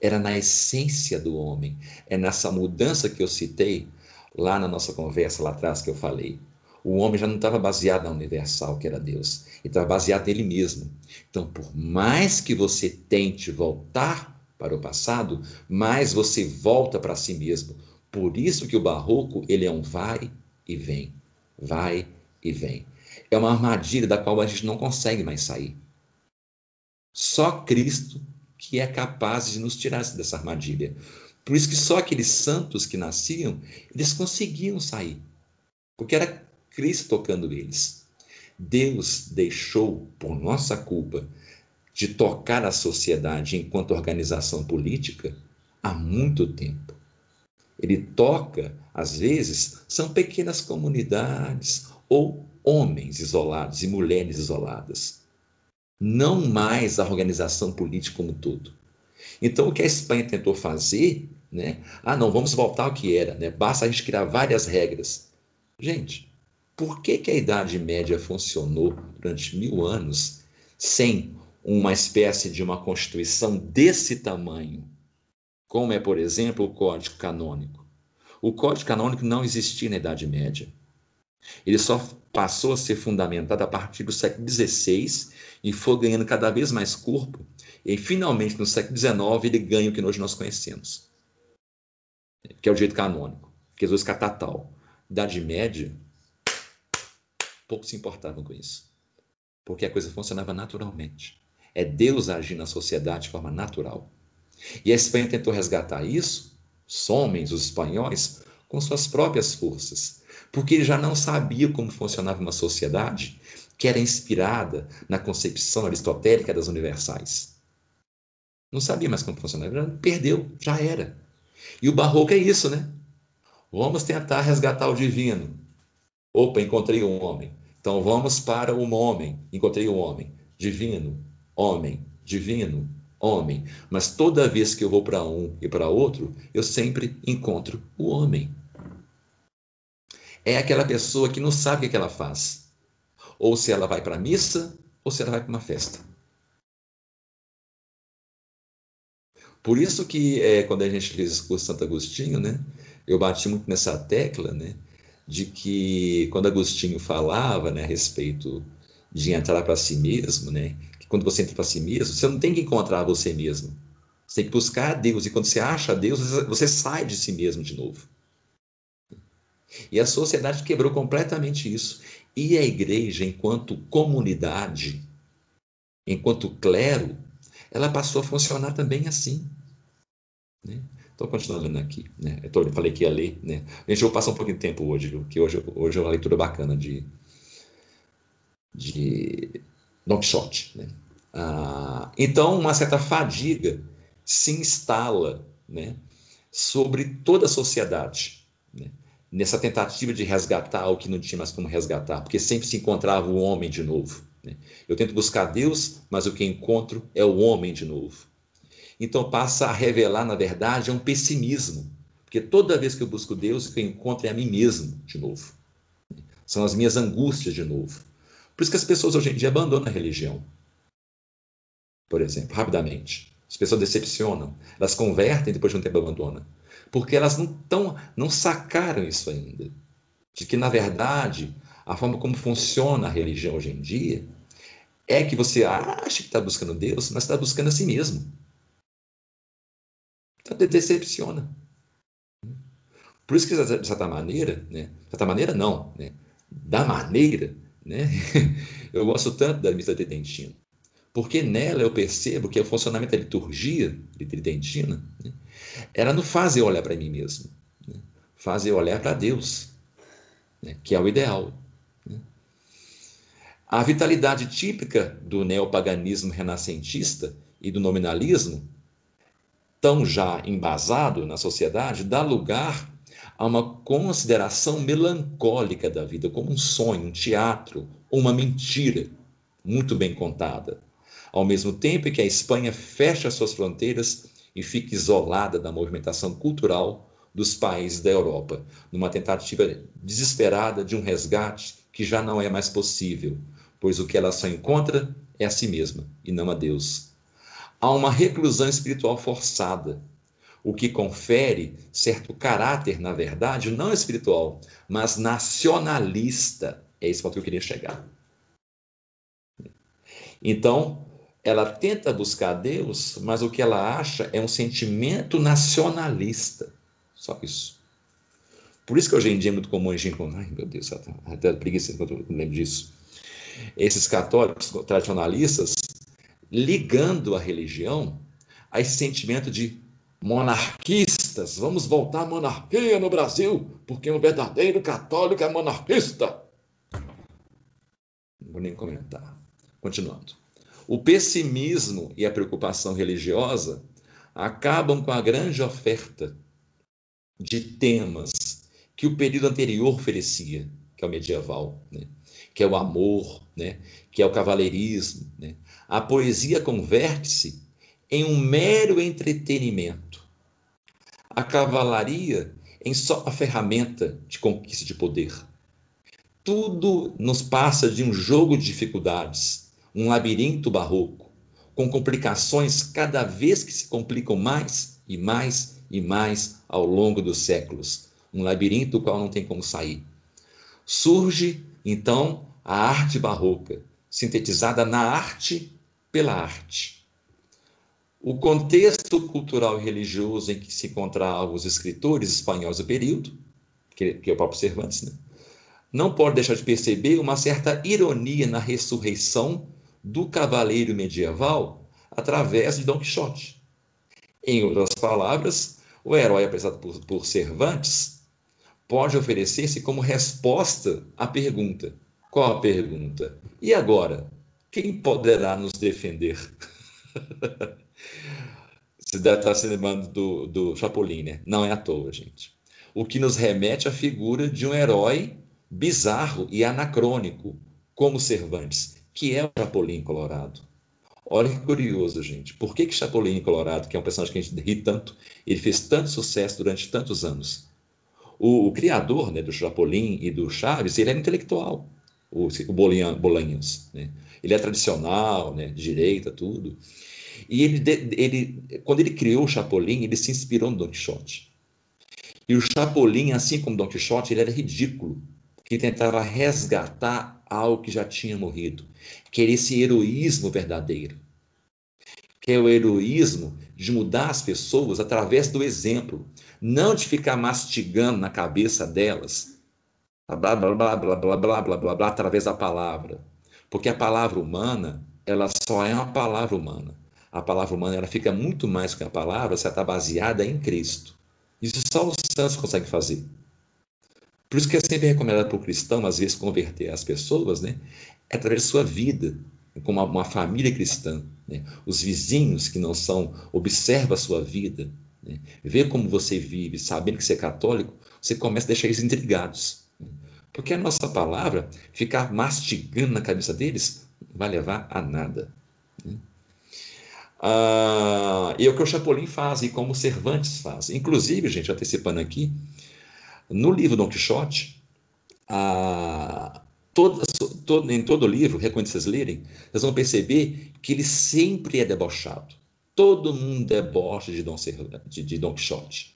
Speaker 1: era na essência do homem. É nessa mudança que eu citei lá na nossa conversa lá atrás que eu falei. O homem já não estava baseado na universal, que era Deus, ele estava baseado nele mesmo. Então, por mais que você tente voltar para o passado, mais você volta para si mesmo. Por isso que o barroco, ele é um vai e vem, vai e vem. É uma armadilha da qual a gente não consegue mais sair. Só Cristo que é capaz de nos tirar dessa armadilha. Por isso que só aqueles santos que nasciam, eles conseguiam sair. Porque era Cristo tocando eles. Deus deixou, por nossa culpa, de tocar a sociedade enquanto organização política há muito tempo. Ele toca, às vezes, são pequenas comunidades ou homens isolados e mulheres isoladas. Não mais a organização política como um todo. Então, o que a Espanha tentou fazer, né? Ah, não, vamos voltar ao que era, né? Basta a gente criar várias regras. Gente, por que, que a Idade Média funcionou durante mil anos sem uma espécie de uma constituição desse tamanho, como é, por exemplo, o Código Canônico? O Código Canônico não existia na Idade Média. Ele só passou a ser fundamentado a partir do século XVI e foi ganhando cada vez mais corpo. E finalmente, no século XIX, ele ganha o que hoje nós conhecemos, que é o direito canônico, que é o catatal. Idade Média, pouco se importavam com isso, porque a coisa funcionava naturalmente. É Deus agir na sociedade de forma natural. E a Espanha tentou resgatar isso, os homens, os espanhóis, com suas próprias forças, porque já não sabia como funcionava uma sociedade que era inspirada na concepção aristotélica das universais. Não sabia mais como funcionava, perdeu, já era. E o barroco é isso, né? Vamos tentar resgatar o divino. Opa, encontrei um homem. Então vamos para o homem. Encontrei um homem. Divino, homem, divino, homem. Mas toda vez que eu vou para um e para outro, eu sempre encontro o homem. É aquela pessoa que não sabe o que ela faz. Ou se ela vai para a missa, ou se ela vai para uma festa. Por isso que é, quando a gente fez o curso Santo Agostinho, né, eu bati muito nessa tecla, né, de que quando Agostinho falava né, a respeito de entrar para si mesmo, né, que quando você entra para si mesmo, você não tem que encontrar você mesmo. Você tem que buscar a Deus. E quando você acha a Deus, você sai de si mesmo de novo. E a sociedade quebrou completamente isso. E a igreja, enquanto comunidade, enquanto clero, ela passou a funcionar também assim. Né? Então, continuando lendo aqui. Né? Eu falei que ia ler. Né? Gente, eu vou passar um pouquinho de tempo hoje, viu? que hoje, hoje é uma leitura bacana de, de Quixote. Né? Ah, então, uma certa fadiga se instala né, sobre toda a sociedade, né, nessa tentativa de resgatar o que não tinha mais como resgatar, porque sempre se encontrava o homem de novo. Né? Eu tento buscar Deus, mas o que encontro é o homem de novo. Então passa a revelar, na verdade, é um pessimismo, porque toda vez que eu busco Deus, o que eu encontro é a mim mesmo de novo. São as minhas angústias de novo. Por isso que as pessoas hoje em dia abandonam a religião. Por exemplo, rapidamente. As pessoas decepcionam, elas convertem depois de um tempo abandonam. Porque elas não, tão, não sacaram isso ainda. De que, na verdade, a forma como funciona a religião hoje em dia é que você acha que está buscando Deus, mas está buscando a si mesmo. Então, decepciona. Por isso que, de certa maneira, né, de certa maneira não, né, da maneira, né, eu gosto tanto da missa tridentina, porque nela eu percebo que o funcionamento da liturgia tridentina, né, ela não faz eu olhar para mim mesmo, né, faz eu olhar para Deus, né, que é o ideal. A vitalidade típica do neopaganismo renascentista e do nominalismo, tão já embasado na sociedade, dá lugar a uma consideração melancólica da vida, como um sonho, um teatro, uma mentira muito bem contada. Ao mesmo tempo que a Espanha fecha suas fronteiras e fica isolada da movimentação cultural dos países da Europa, numa tentativa desesperada de um resgate que já não é mais possível, pois o que ela só encontra é a si mesma e não a Deus. Há uma reclusão espiritual forçada, o que confere certo caráter, na verdade, não espiritual, mas nacionalista. É ponto que eu queria chegar. Então, ela tenta buscar Deus, mas o que ela acha é um sentimento nacionalista. Só isso. Por isso que hoje em dia é muito comum a gente ai meu Deus, até preguiça quando eu lembro disso esses católicos tradicionalistas ligando a religião a esse sentimento de monarquistas. Vamos voltar à monarquia no Brasil, porque um verdadeiro católico é monarquista. Não vou nem comentar. Continuando. O pessimismo e a preocupação religiosa acabam com a grande oferta de temas que o período anterior oferecia, que é o medieval. Né? que é o amor, né? que é o cavaleirismo. Né? A poesia converte-se em um mero entretenimento. A cavalaria em só a ferramenta de conquista de poder. Tudo nos passa de um jogo de dificuldades, um labirinto barroco, com complicações cada vez que se complicam mais e mais e mais ao longo dos séculos. Um labirinto do qual não tem como sair. Surge então, a arte barroca, sintetizada na arte pela arte. O contexto cultural e religioso em que se encontravam os escritores espanhóis do período, que, que é o próprio Cervantes, né? não pode deixar de perceber uma certa ironia na ressurreição do cavaleiro medieval através de Dom Quixote. Em outras palavras, o herói apresentado por, por Cervantes pode oferecer-se como resposta à pergunta. Qual a pergunta? E agora? Quem poderá nos defender? Você deve estar se lembrando do, do Chapolin, né? Não é à toa, gente. O que nos remete à figura de um herói bizarro e anacrônico, como Cervantes, que é o Chapolin Colorado. Olha que curioso, gente. Por que, que Chapolin Colorado, que é um personagem que a gente ri tanto, ele fez tanto sucesso durante tantos anos? O, o criador né, do Chapolin e do Chaves, ele era intelectual, o, o Bolanhos. Né? Ele é tradicional, né, de direita, tudo. E ele, ele, quando ele criou o Chapolin, ele se inspirou no Don Quixote. E o Chapolin, assim como Don Quixote, ele era ridículo, que tentava resgatar algo que já tinha morrido, que era esse heroísmo verdadeiro, que é o heroísmo de mudar as pessoas através do exemplo, não de ficar mastigando na cabeça delas, blá blá blá blá blá blá blá blá blá através da palavra, porque a palavra humana ela só é uma palavra humana. A palavra humana ela fica muito mais que a palavra se ela está baseada em Cristo. Isso só os santos conseguem fazer. Por isso que é sempre recomendado para o cristão, às vezes, converter as pessoas, né? É através da sua vida, como uma, uma família cristã. Né? Os vizinhos que não são, observa a sua vida, né? vê como você vive, sabendo que você é católico, você começa a deixar eles intrigados. Porque a nossa palavra, ficar mastigando na cabeça deles, vai levar a nada. Né? Ah, e é o que o Chapolin faz, e como o Cervantes faz. Inclusive, gente, antecipando aqui, no livro Don Quixote, a, todas, todo, em todo o livro, recomendo vocês lerem, vocês vão perceber que ele sempre é debochado. Todo mundo debocha de Don, de, de Don Quixote.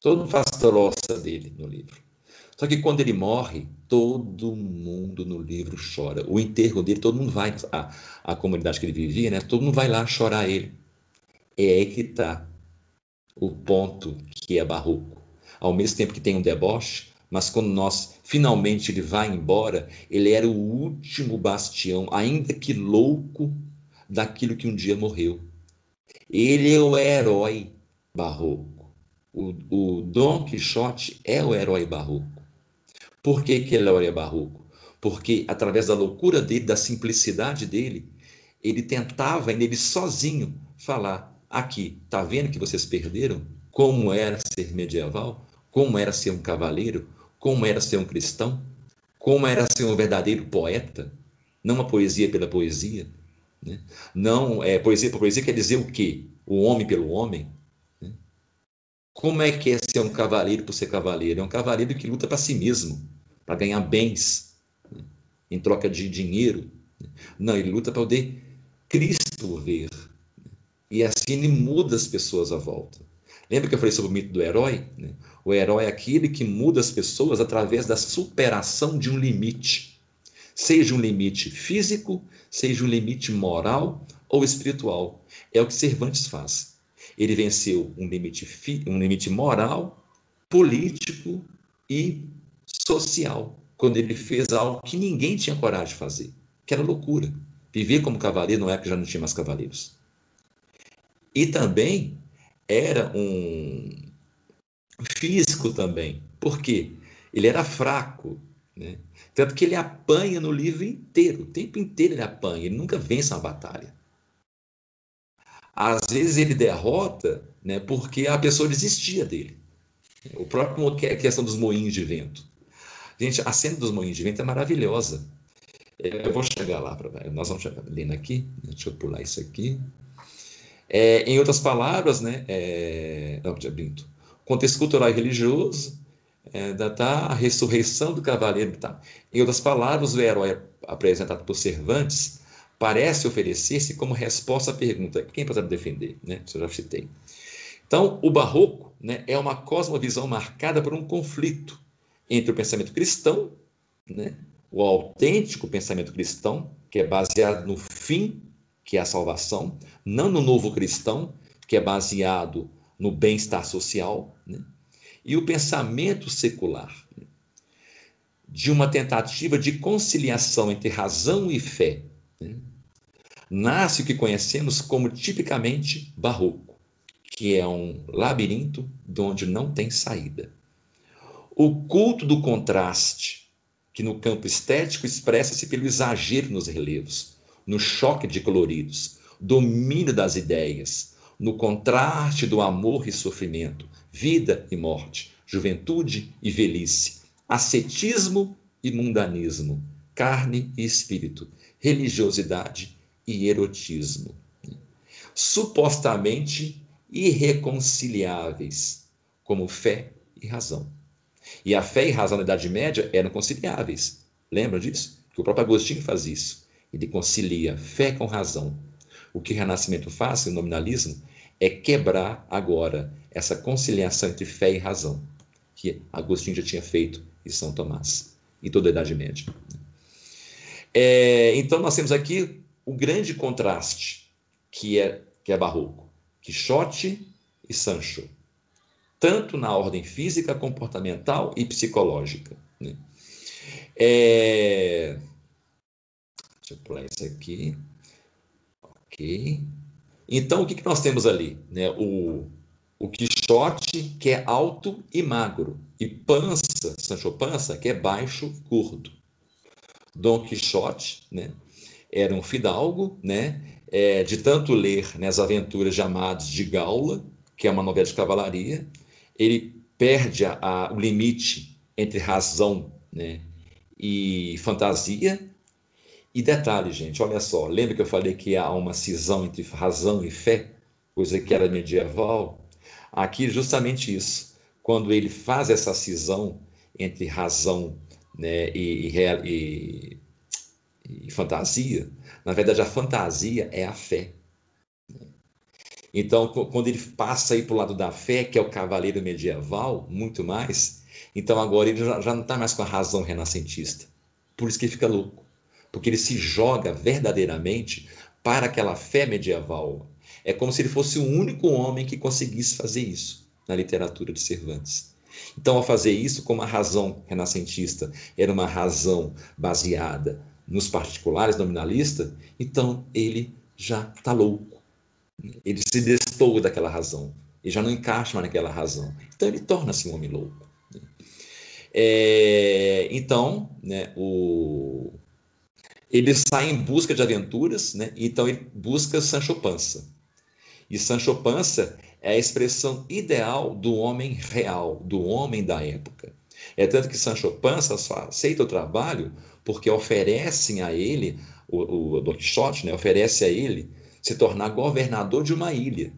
Speaker 1: Todo mundo faz troça dele no livro. Só que quando ele morre, todo mundo no livro chora. O enterro dele, todo mundo vai, a, a comunidade que ele vivia, né? Todo mundo vai lá chorar ele. É aí que está o ponto que é barroco ao mesmo tempo que tem um deboche, mas quando nós finalmente ele vai embora, ele era o último bastião, ainda que louco, daquilo que um dia morreu. Ele é o herói barroco. O, o Dom Quixote é o herói barroco. Por que, que ele é barroco? Porque através da loucura dele, da simplicidade dele, ele tentava, ele sozinho, falar: aqui, tá vendo que vocês perderam? Como era ser medieval? como era ser um cavaleiro, como era ser um cristão, como era ser um verdadeiro poeta, não uma poesia pela poesia. Né? Não, é, poesia por poesia quer dizer o quê? O homem pelo homem. Como é que é ser um cavaleiro por ser cavaleiro? É um cavaleiro que luta para si mesmo, para ganhar bens, né? em troca de dinheiro. Né? Não, ele luta para poder Cristo ver. Né? E assim ele muda as pessoas à volta. Lembra que eu falei sobre o mito do herói? Né? O herói é aquele que muda as pessoas através da superação de um limite. Seja um limite físico, seja um limite moral ou espiritual. É o que Cervantes faz. Ele venceu um limite, um limite moral, político e social, quando ele fez algo que ninguém tinha coragem de fazer, que era loucura. Viver como cavaleiro, não é que já não tinha mais cavaleiros. E também era um físico também. Por quê? Ele era fraco. Né? Tanto que ele apanha no livro inteiro, o tempo inteiro ele apanha, ele nunca vence uma batalha. Às vezes ele derrota né, porque a pessoa desistia dele. O próprio a questão dos moinhos de vento. Gente, a cena dos moinhos de vento é maravilhosa. Eu vou chegar lá, pra, nós vamos chegar lendo aqui, deixa eu pular isso aqui. É, em outras palavras, né, é, não, Brinto, contexto cultural e religioso, é, da, tá, a ressurreição do cavaleiro. Tá. Em outras palavras, o herói apresentado por Cervantes parece oferecer-se como resposta à pergunta: quem pode defender? Né? Isso eu já citei. Então, o barroco né, é uma cosmovisão marcada por um conflito entre o pensamento cristão, né, o autêntico pensamento cristão, que é baseado no fim que é a salvação, não no novo cristão, que é baseado no bem-estar social, né? e o pensamento secular, né? de uma tentativa de conciliação entre razão e fé. Né? Nasce o que conhecemos como tipicamente barroco, que é um labirinto de onde não tem saída. O culto do contraste, que no campo estético expressa-se pelo exagero nos relevos, no choque de coloridos, domínio das ideias, no contraste do amor e sofrimento, vida e morte, juventude e velhice, ascetismo e mundanismo, carne e espírito, religiosidade e erotismo. Supostamente irreconciliáveis, como fé e razão. E a fé e razão na Idade Média eram conciliáveis. Lembra disso? Que o próprio Agostinho faz isso. Ele concilia fé com razão. O que o Renascimento faz, o nominalismo, é quebrar agora essa conciliação entre fé e razão, que Agostinho já tinha feito em São Tomás, em toda a Idade Média. É, então, nós temos aqui o grande contraste, que é, que é barroco. Quixote e Sancho tanto na ordem física, comportamental e psicológica. Né? É... Deixa eu pular isso aqui. Ok. Então, o que, que nós temos ali? Né? O, o Quixote, que é alto e magro, e Pança, Sancho Pança, que é baixo, curto. Dom Quixote, né? Era um fidalgo, né? É, de tanto ler né, as aventuras de Amados de Gaula, que é uma novela de cavalaria, ele perde a, a, o limite entre razão né, e fantasia. E detalhe, gente, olha só, lembra que eu falei que há uma cisão entre razão e fé, coisa que era medieval? Aqui justamente isso. Quando ele faz essa cisão entre razão né, e, e, e, fantasia, na verdade a fantasia é a fé. Então, quando ele passa aí para o lado da fé, que é o cavaleiro medieval, muito mais, então agora ele já não está mais com a razão renascentista. Por isso que ele fica louco. Porque ele se joga verdadeiramente para aquela fé medieval. É como se ele fosse o único homem que conseguisse fazer isso na literatura de Cervantes. Então, ao fazer isso, como a razão renascentista era uma razão baseada nos particulares nominalistas, então ele já está louco ele se destoa daquela razão. Ele já não encaixa mais naquela razão. Então ele torna-se um homem louco. Né? É, então, né, o, ele sai em busca de aventuras, né? então ele busca Sancho Panza. E Sancho Panza é a expressão ideal do homem real, do homem da época. É tanto que Sancho Panza só aceita o trabalho porque oferecem a ele, o, o Don Quixote né, oferece a ele se tornar governador de uma ilha.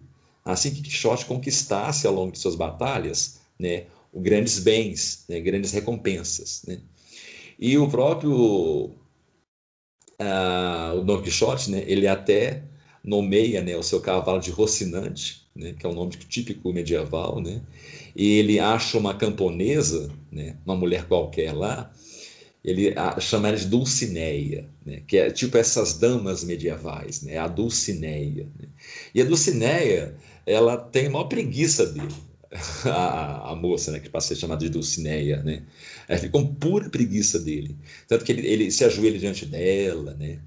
Speaker 1: Assim que Quixote conquistasse ao longo de suas batalhas né, grandes bens, né, grandes recompensas. Né? E o próprio uh, o Don Quixote, né, ele até nomeia né, o seu cavalo de Rocinante, né, que é um nome típico medieval, né, e ele acha uma camponesa, né, uma mulher qualquer lá, ele a, chama ela de Dulcineia, né? que é tipo essas damas medievais, né? a Dulcineia. Né? E a Dulcineia, ela tem a maior preguiça dele, a, a, moça, né, que passa a ser chamada de Dulcineia, né? Ela fica com pura preguiça dele. Tanto que ele, ele se ajoelha diante dela, né?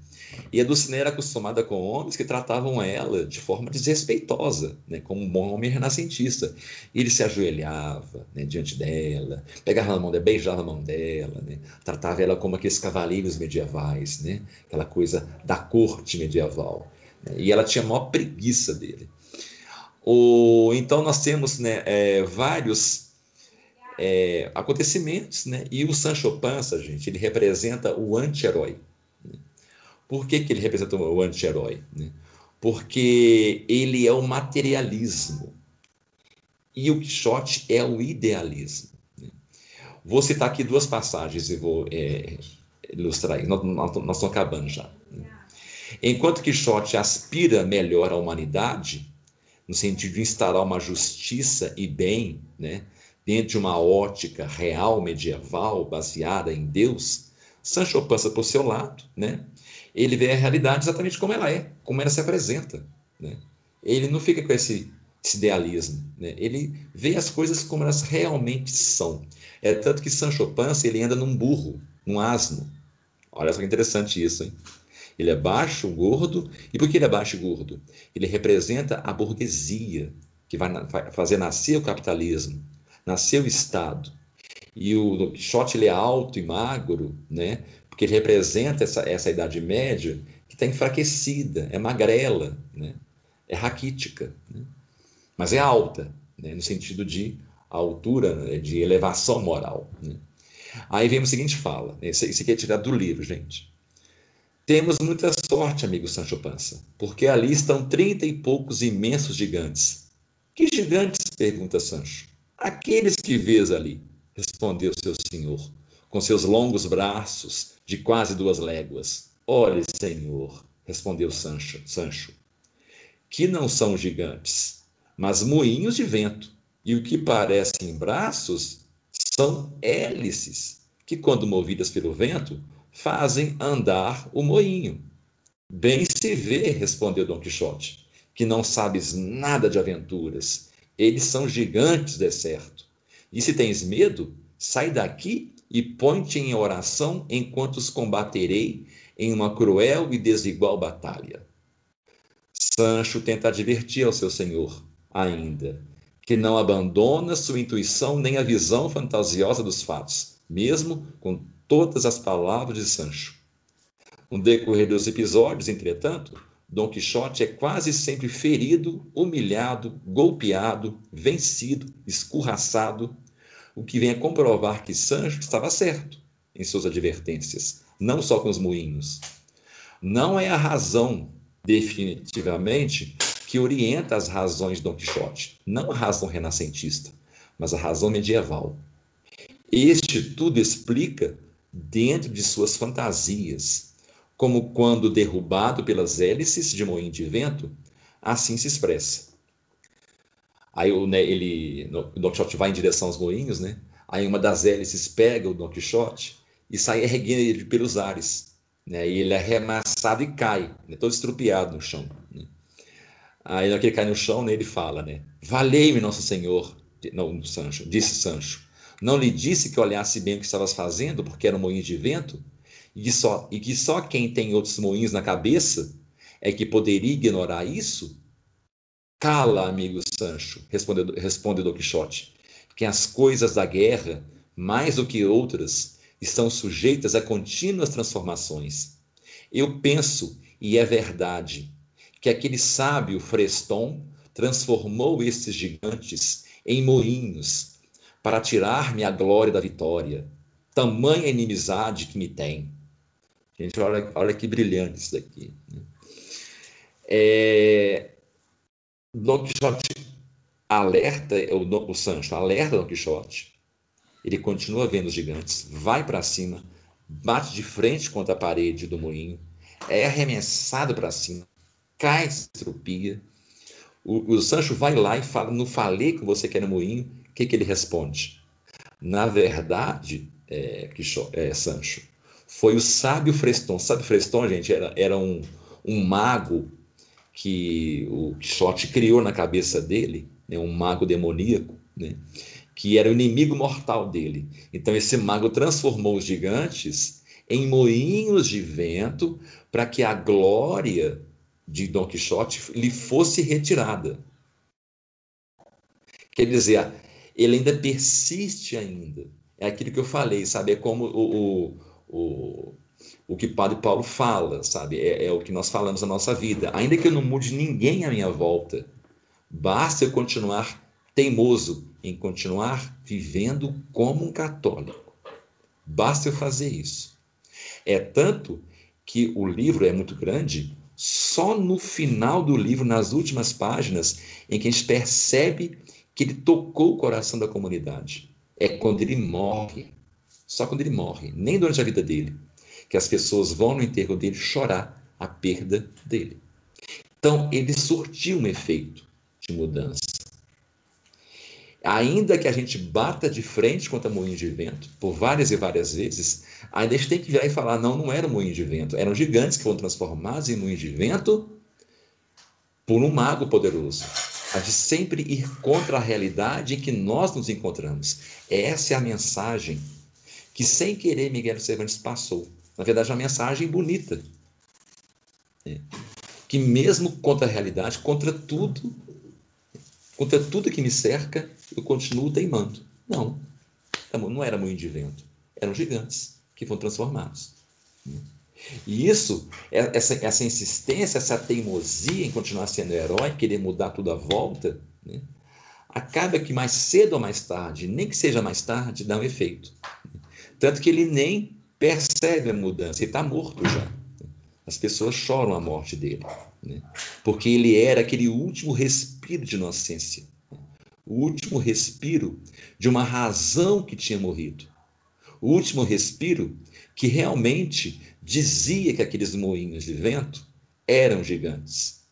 Speaker 1: E a Dulcinea era acostumada com homens que tratavam ela de forma desrespeitosa, né, como um bom homem renascentista. Ele se ajoelhava né, diante dela, pegava na mão dela, beijava a mão dela, né, tratava ela como aqueles cavaleiros medievais, né, aquela coisa da corte medieval. Né, e ela tinha a maior preguiça dele. O, então nós temos né, é, vários é, acontecimentos, né? E o Sancho Panza, gente, ele representa o anti-herói. Por que, que ele representa o anti-herói? Né? Porque ele é o materialismo e o Quixote é o idealismo. Né? Vou citar aqui duas passagens e vou é, ilustrar. Nós, nós, estamos acabando já. Né? Enquanto Quixote aspira melhor à humanidade, no sentido de instalar uma justiça e bem, né, dentro de uma ótica real medieval baseada em Deus, Sancho Panza, por seu lado, né, ele vê a realidade exatamente como ela é, como ela se apresenta. Né? Ele não fica com esse, esse idealismo, né? ele vê as coisas como elas realmente são. É tanto que Sancho Panza ele anda num burro, num asno. Olha só que interessante isso, hein? Ele é baixo, gordo, e por que ele é baixo e gordo? Ele representa a burguesia, que vai fazer nascer o capitalismo, nascer o Estado. E o Quixote ele é alto e magro, né? Ele representa essa, essa Idade Média que está enfraquecida, é magrela, né? é raquítica, né? mas é alta, né? no sentido de altura, né? de elevação moral. Né? Aí vem o seguinte fala, esse, esse aqui é tirado do livro, gente. Temos muita sorte, amigo Sancho Panza, porque ali estão trinta e poucos imensos gigantes. Que gigantes? pergunta Sancho. Aqueles que vês ali, respondeu seu senhor, com seus longos braços de quase duas léguas. Olhe, senhor, respondeu Sancho, Sancho, que não são gigantes, mas moinhos de vento, e o que parecem braços são hélices, que, quando movidas pelo vento, fazem andar o moinho. Bem se vê, respondeu Dom Quixote, que não sabes nada de aventuras. Eles são gigantes, de certo. E se tens medo, sai daqui e põe-te em oração enquanto os combaterei em uma cruel e desigual batalha. Sancho tenta advertir ao seu senhor, ainda, que não abandona sua intuição nem a visão fantasiosa dos fatos, mesmo com todas as palavras de Sancho. No decorrer dos episódios, entretanto, Dom Quixote é quase sempre ferido, humilhado, golpeado, vencido, escorraçado, o que vem a comprovar que Sancho estava certo em suas advertências, não só com os moinhos. Não é a razão, definitivamente, que orienta as razões de Dom Quixote, não a razão renascentista, mas a razão medieval. Este tudo explica dentro de suas fantasias, como quando derrubado pelas hélices de moinho de vento, assim se expressa. Aí o, né, ele, o Don Quixote vai em direção aos moinhos, né? Aí uma das hélices pega o Don Quixote e sai erguendo ele pelos ares. Né? E ele é arremassado e cai, né? todo estrupiado no chão. Né? Aí, na que ele cai no chão, né, ele fala, né? Valei-me, Nosso Senhor, não, Sancho, disse Sancho. Não lhe disse que olhasse bem o que estavas fazendo, porque era um moinho de vento? E que, só, e que só quem tem outros moinhos na cabeça é que poderia ignorar isso? Cala, amigo Sancho, respondeu, respondeu Don Quixote, que as coisas da guerra, mais do que outras, estão sujeitas a contínuas transformações. Eu penso, e é verdade, que aquele sábio Freston transformou estes gigantes em moinhos para tirar-me a glória da vitória. Tamanha inimizade que me tem. Gente, olha, olha que brilhante isso daqui. Né? É... Don Quixote alerta, o, o Sancho alerta Don Quixote. Ele continua vendo os gigantes, vai para cima, bate de frente contra a parede do moinho, é arremessado para cima, cai, estrupia. O, o, Sancho vai lá e fala: Não falei com você que era moinho. O que, que ele responde? Na verdade, é, é, Sancho, foi o sábio Freston. Sabe Freston, gente? Era, era um, um mago que o Quixote criou na cabeça dele, né? um mago demoníaco, né? que era o inimigo mortal dele. Então, esse mago transformou os gigantes em moinhos de vento para que a glória de Dom Quixote lhe fosse retirada. Quer dizer, ele ainda persiste ainda. É aquilo que eu falei, sabe? É como o, o, o, o que Padre Paulo fala, sabe? É, é o que nós falamos na nossa vida. Ainda que eu não mude ninguém à minha volta, basta eu continuar teimoso em continuar vivendo como um católico. Basta eu fazer isso. É tanto que o livro é muito grande, só no final do livro, nas últimas páginas, em que a gente percebe que ele tocou o coração da comunidade. É quando ele morre. Só quando ele morre, nem durante a vida dele, que as pessoas vão no enterro dele chorar a perda dele. Então, ele surtiu um efeito de mudança. Ainda que a gente bata de frente contra moinho de vento por várias e várias vezes, ainda a gente tem que virar e falar: não, não era moinho de vento, eram gigantes que foram transformados em moinho de vento por um mago poderoso. A de sempre ir contra a realidade em que nós nos encontramos. Essa é a mensagem que, sem querer, Miguel Cervantes passou. Na verdade, é uma mensagem bonita. É. Que, mesmo contra a realidade, contra tudo, Contra tudo que me cerca, eu continuo teimando. Não, não era moinho de vento, eram gigantes que foram transformados. E isso, é, essa, essa insistência, essa teimosia em continuar sendo herói, querer mudar tudo à volta, né? acaba que mais cedo ou mais tarde, nem que seja mais tarde, dá um efeito. Tanto que ele nem percebe a mudança, ele está morto já. As pessoas choram a morte dele, né? porque ele era aquele último respiro de inocência, o último respiro de uma razão que tinha morrido, o último respiro que realmente dizia que aqueles moinhos de vento eram gigantes.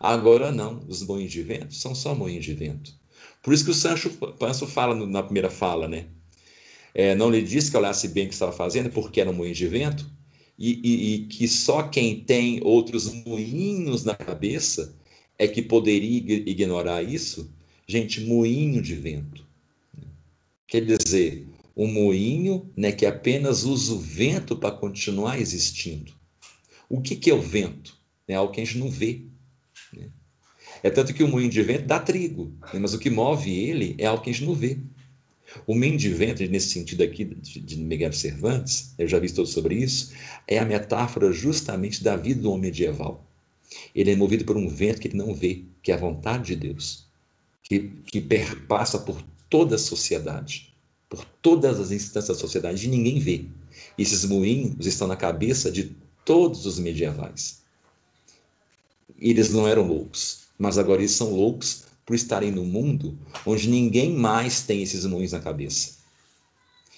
Speaker 1: Agora não, os moinhos de vento são só moinhos de vento. Por isso que o Sancho Pança fala na primeira fala, né? É, não lhe disse que olhasse bem o que estava fazendo, porque era um moinho de vento, e, e, e, que só quem tem outros moinhos na cabeça é que poderia ignorar isso. Gente, moinho de vento. Quer dizer, um moinho né, que apenas usa o vento para continuar existindo. O que, que é o vento? É algo que a gente não vê. Né? É tanto que o moinho de vento dá trigo, né? mas o que move ele é algo que a gente não vê. O moinho de vento, nesse sentido aqui de, Miguel Cervantes, eu já vi todo sobre isso, é a metáfora justamente da vida do homem medieval. Ele é movido por um vento que ele não vê, que é a vontade de Deus, que, que perpassa por toda a sociedade por todas as instâncias da sociedade e ninguém vê. Esses moinhos estão na cabeça de todos os medievais. Eles não eram loucos, mas agora eles são loucos por estarem no mundo onde ninguém mais tem esses moinhos na cabeça.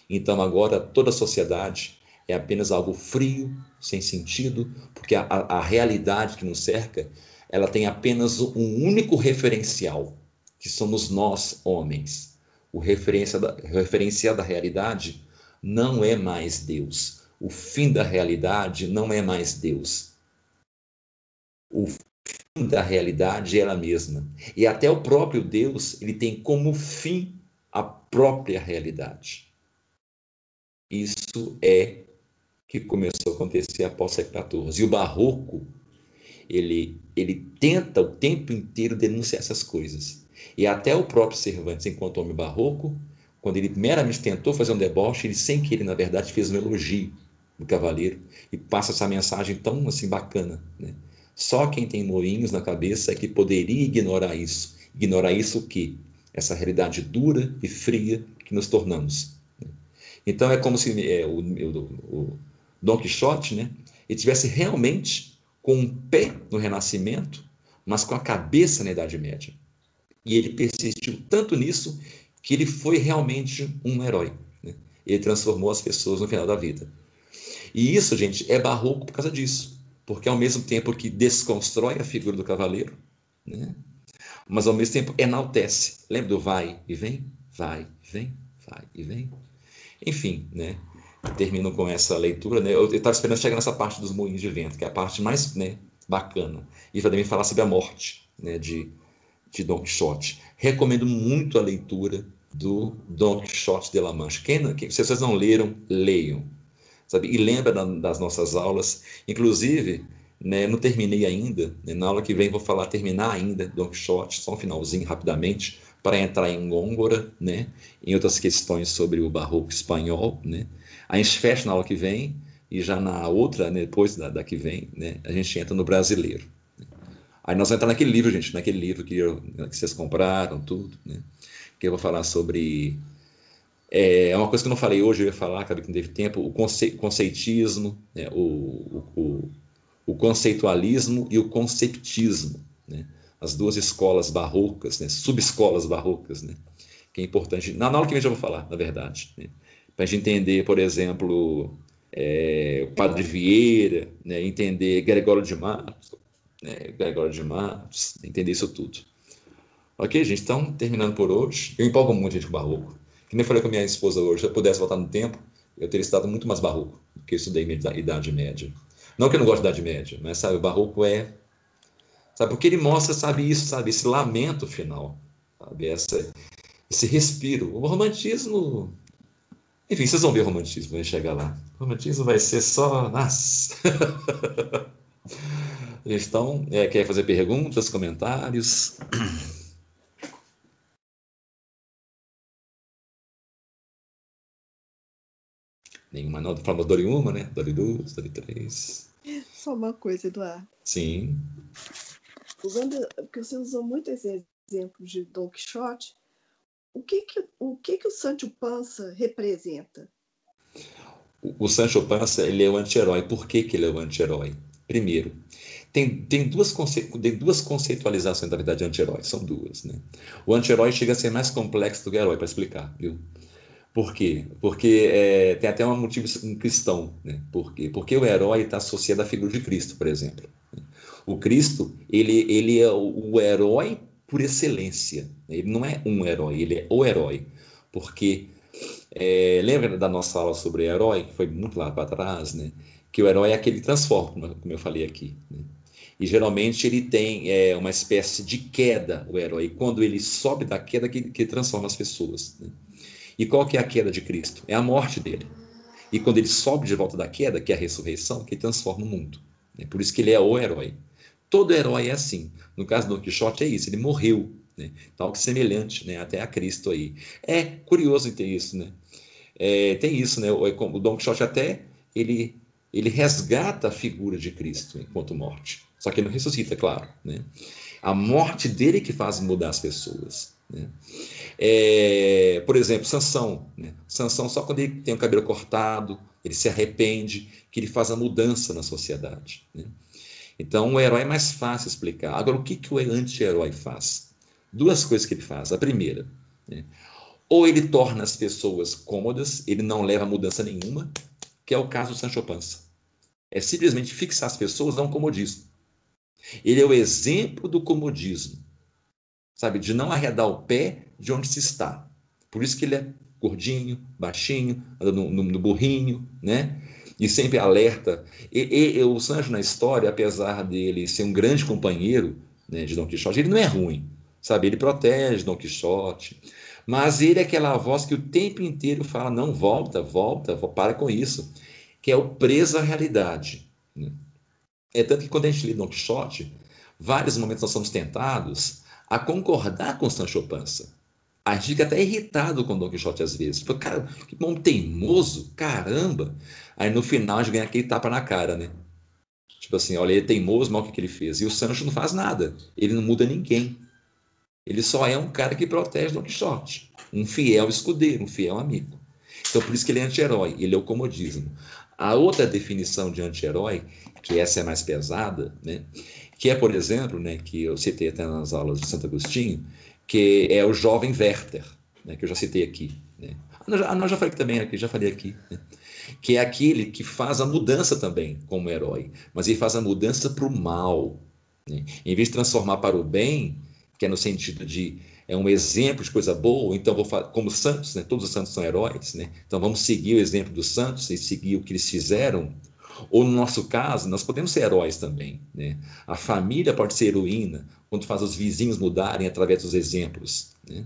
Speaker 1: Então agora toda a sociedade é apenas algo frio, sem sentido, porque a, a, realidade que nos cerca, ela tem apenas um único referencial, que somos nós, homens o referência da, referencial da realidade não é mais Deus. O fim da realidade não é mais Deus. O da realidade ela mesma. E até o próprio Deus, ele tem como fim a própria realidade. Isso é que começou a acontecer após o século XIV. E o barroco, ele, ele tenta o tempo inteiro denunciar essas coisas. E até o próprio Cervantes, enquanto homem barroco, quando ele meramente tentou fazer um deboche, ele sem querer, na verdade, fez um elogio do cavaleiro e passa essa mensagem tão assim bacana. Né? Só quem tem moinhos na cabeça é que poderia ignorar isso. Ignorar isso o quê? Essa realidade dura e fria que nos tornamos. Então é como se é, o, o, o Dom Quixote né, ele tivesse realmente com um pé no Renascimento, mas com a cabeça na Idade Média. E ele persistiu tanto nisso que ele foi realmente um herói. Né? Ele transformou as pessoas no final da vida. E isso, gente, é barroco por causa disso. Porque ao mesmo tempo que desconstrói a figura do cavaleiro, né? mas ao mesmo tempo enaltece. Lembra do vai e vem? Vai, vem, vai e vem. Enfim, né? termino com essa leitura. Né? Eu estava esperando chegar nessa parte dos moinhos de vento, que é a parte mais né, bacana. E também falar sobre a morte, né, de de Don Quixote. Recomendo muito a leitura do Don Quixote de La Mancha. Quem, quem, se vocês não leram, leiam. Sabe? E lembra da, das nossas aulas. Inclusive, né, não terminei ainda. Né, na aula que vem vou falar, terminar ainda Don Quixote, só um finalzinho, rapidamente, para entrar em Gôngora, né, em outras questões sobre o barroco espanhol. Né. A gente fecha na aula que vem e já na outra, né, depois da, da que vem, né, a gente entra no brasileiro. Aí nós vamos entrar naquele livro, gente, naquele livro que, eu, que vocês compraram, tudo, né? Que eu vou falar sobre. É, é uma coisa que eu não falei hoje, eu ia falar, acabei que não teve tempo, o conce, conceitismo, né? o, o, o, conceitualismo e o conceptismo, né? As duas escolas barrocas, né? subescolas barrocas, né? Que é importante. Na aula que vem já vou falar, na verdade. Né? Para a gente entender, por exemplo, é, o Padre Vieira, né? entender Gregório de Matos, né, Gregório de Matos, entender isso tudo. Ok, gente? Então, terminando por hoje. Eu empolgo muito, gente, com barroco. Que nem falei com a minha esposa hoje, se eu pudesse voltar no tempo, eu teria estudado muito mais barroco do que eu estudei Idade Média. Não que eu não gosto de Idade Média, mas, sabe, o barroco é... Sabe, porque ele mostra, sabe, isso, sabe, esse lamento final, sabe, essa, esse respiro. O romantismo... Enfim, vocês vão ver o romantismo, vai chegar lá. O romantismo vai ser só... Nossa! Então, é, quer fazer perguntas, comentários? Nenhuma não. Falamos Dori uma, né? Dori duas, Dori três.
Speaker 2: Só uma coisa, Eduardo.
Speaker 1: Sim.
Speaker 2: Usando, porque você usou muito esse exemplo de Don Quixote, o que que o, que que o Sancho Panza representa?
Speaker 1: O, o Sancho Panza ele é o anti-herói. Por que, que ele é o anti-herói? Primeiro, tem, tem, duas tem duas conceitualizações da verdade anti-herói, são duas. Né? O anti-herói chega a ser mais complexo do que o herói, para explicar, viu? Por quê? Porque é, tem até um motivo cristão. Né? Por quê? Porque o herói está associado à figura de Cristo, por exemplo. O Cristo, ele, ele é o, herói por excelência. Ele não é um herói, ele é o herói. Porque, é, lembra da nossa aula sobre herói, que foi muito lá para trás, né? que o herói é aquele que transforma, como eu falei aqui. Né? E geralmente ele tem é, uma espécie de queda, o herói. Quando ele sobe da queda, que, que transforma as pessoas. Né? E qual que é a queda de Cristo? É a morte dele. E quando ele sobe de volta da queda, que é a ressurreição, que transforma o mundo. É por isso que ele é o herói. Todo herói é assim. No caso do Don Quixote é isso, ele morreu. Né? Então, algo semelhante né? até a Cristo aí. É curioso ter isso, né? É, tem isso, né? O Don Quixote até ele, ele resgata a figura de Cristo enquanto morte. Só que ele não ressuscita, é claro. Né? A morte dele que faz mudar as pessoas. Né? É, por exemplo, Sansão. Né? Sansão, só quando ele tem o cabelo cortado, ele se arrepende, que ele faz a mudança na sociedade. Né? Então, o herói é mais fácil explicar. Agora, o que, que o anti-herói faz? Duas coisas que ele faz. A primeira, né? ou ele torna as pessoas cômodas, ele não leva mudança nenhuma, que é o caso do Sancho Panza. É simplesmente fixar as pessoas a um comodismo. Ele é o exemplo do comodismo sabe? De não arredar o pé de onde se está. Por isso que ele é gordinho, baixinho, no, no, no burrinho, né? E sempre alerta. E, e, o Sancho na história, apesar dele ser um grande companheiro né, de Dom Quixote, ele não é ruim, sabe? Ele protege Dom Quixote. Mas ele é aquela voz que o tempo inteiro fala: não, volta, volta, para com isso. Que é o preso à realidade. Né? É tanto que quando a gente lê Dom Quixote, vários momentos nós somos tentados a concordar com Sancho Panza. A gente fica até irritado com Don Quixote às vezes. Tipo, cara, que bom teimoso, caramba. Aí no final a gente ganha aquele tapa na cara, né? Tipo assim, olha, ele é teimoso, mal o que, que ele fez. E o Sancho não faz nada. Ele não muda ninguém. Ele só é um cara que protege Don Quixote. Um fiel escudeiro, um fiel amigo. Então por isso que ele é anti-herói, ele é o comodismo. A outra definição de anti-herói, que essa é mais pesada, né, que é, por exemplo, né, que eu citei até nas aulas de Santo Agostinho, que é o jovem Werther, né, que eu já citei aqui. Né. Ah, não, já falei também, aqui, já falei aqui. Né, que é aquele que faz a mudança também como herói, mas ele faz a mudança para o mal. Né. Em vez de transformar para o bem, que é no sentido de é um exemplo de coisa boa, então vou como santos, né, todos os santos são heróis, né, então vamos seguir o exemplo dos santos e seguir o que eles fizeram ou no nosso caso, nós podemos ser heróis também. Né? A família pode ser heroína quando faz os vizinhos mudarem através dos exemplos. Né?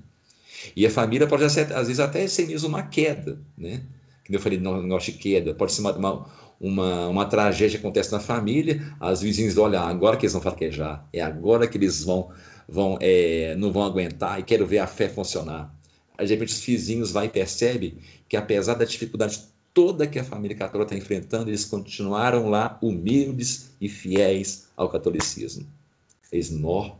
Speaker 1: E a família pode, às vezes, até ser mesmo uma queda. Né? Como eu falei, no negócio de queda, pode ser uma, uma, uma, uma tragédia que acontece na família, as vizinhos olham, agora que eles vão fraquejar, é agora que eles vão, vão é, não vão aguentar e quero ver a fé funcionar. Aí, de repente, os vizinhos vai e percebe que, apesar da dificuldade toda que a família católica está enfrentando, eles continuaram lá humildes e fiéis ao catolicismo. Eles nó,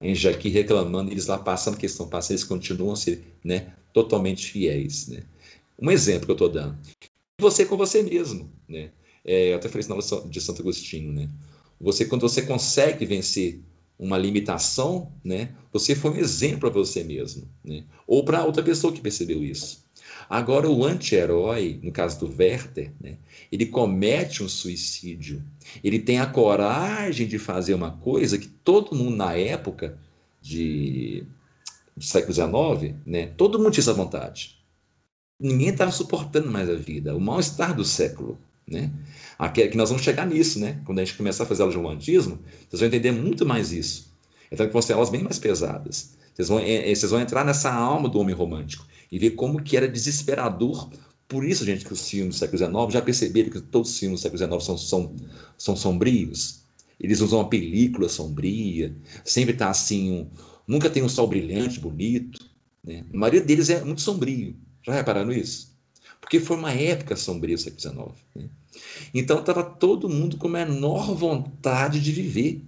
Speaker 1: em Jaqui reclamando, eles lá passando que estão passando, eles continuam ser né, totalmente fiéis. Né? Um exemplo que eu estou dando. Você com você mesmo. Né? É, eu até falei isso na de Santo Agostinho. Né? Você, quando você consegue vencer uma limitação, né, você foi um exemplo para você mesmo. Né? Ou para outra pessoa que percebeu isso. Agora, o anti-herói, no caso do Werther, né, ele comete um suicídio. Ele tem a coragem de fazer uma coisa que todo mundo na época de, do século XIX, né, todo mundo tinha essa vontade. Ninguém estava suportando mais a vida, o mal-estar do século. Né? Aqui, é que nós vamos chegar nisso, né? Quando a gente começar a fazer aula de romantismo, vocês vão entender muito mais isso. Então, que vão ser aulas bem mais pesadas. Vocês vão, é, é, vocês vão entrar nessa alma do homem romântico e ver como que era desesperador. Por isso, gente, que os filmes do século XIX, já perceberam que todos os filmes do século XIX são, são, são sombrios? Eles usam uma película sombria, sempre está assim, um, nunca tem um sol brilhante, bonito. Né? A maioria deles é muito sombrio. Já repararam isso? Porque foi uma época sombria o século XIX. Né? Então estava todo mundo com a menor vontade de viver,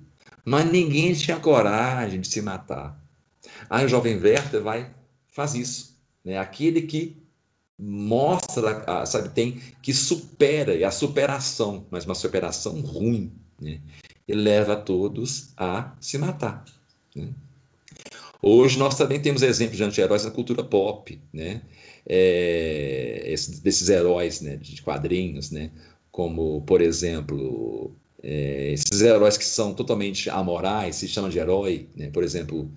Speaker 1: mas ninguém tinha coragem de se matar. Aí o jovem Werther vai, faz isso. Né? Aquele que mostra, sabe, tem que supera, é a superação, mas uma superação ruim, né? E leva todos a se matar. Né? Hoje nós também temos exemplos de anti-heróis na cultura pop, né? É, esses, desses heróis né, de quadrinhos, né? Como, por exemplo, é, esses heróis que são totalmente amorais, se chamam de herói, né? Por exemplo,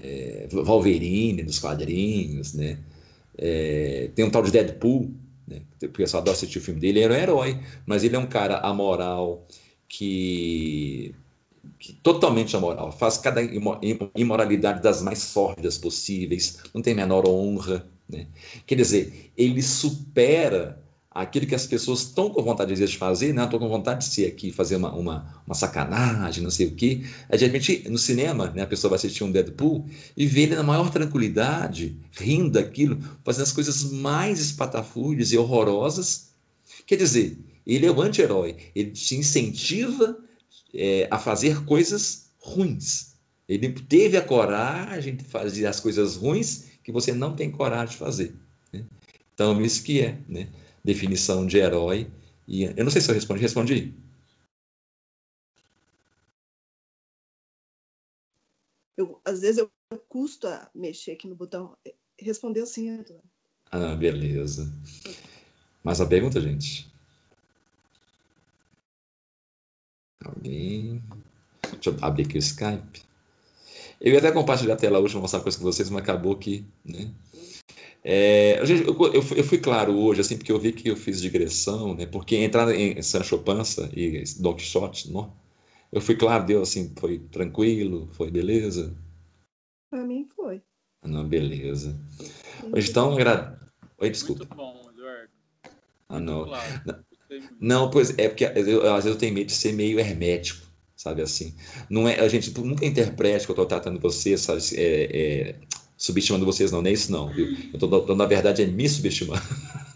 Speaker 1: é, Wolverine dos quadrinhos, né? É, tem um tal de Deadpool, né? o pessoal adora assistir o filme dele, ele era um herói, mas ele é um cara amoral que, que totalmente amoral, faz cada imoralidade das mais sórdidas possíveis, não tem menor honra. Né? Quer dizer, ele supera aquilo que as pessoas estão com vontade de fazer, né? Estou com vontade de ser aqui, fazer uma, uma, uma sacanagem, não sei o quê. Aí, de repente, no cinema, né, a pessoa vai assistir um Deadpool e vê ele na maior tranquilidade, rindo daquilo, fazendo as coisas mais espatafúrdias e horrorosas. Quer dizer, ele é o anti-herói, ele te incentiva é, a fazer coisas ruins. Ele teve a coragem de fazer as coisas ruins que você não tem coragem de fazer. Né? Então, isso que é, né? Definição de herói. E eu não sei se eu respondi. Respondi?
Speaker 2: Eu, às vezes eu custo a mexer aqui no botão. Respondeu sim, Eduardo.
Speaker 1: Ah, beleza. Mais uma pergunta, gente? Alguém? Deixa eu abrir aqui o Skype. Eu ia até compartilhar a tela hoje mostrar uma coisa com vocês, mas acabou que. Né? É, eu, eu, eu, fui claro hoje, assim, porque eu vi que eu fiz digressão, né? Porque entrar em Sancho Panza e Don Quixote, não, eu fui claro, deu assim, foi tranquilo, foi beleza?
Speaker 2: Para mim foi.
Speaker 1: Ah, não, beleza. Hoje então, agra... Oi, desculpa.
Speaker 3: Muito bom, Eduardo.
Speaker 1: Ah, não. Claro. Não, pois é, porque eu, às vezes eu tenho medo de ser meio hermético, sabe assim. Não é, a gente nunca interprete que eu estou tratando você, sabe, é, é subestimando vocês, não, nem isso não, viu? Eu tô, na verdade, é me subestimando,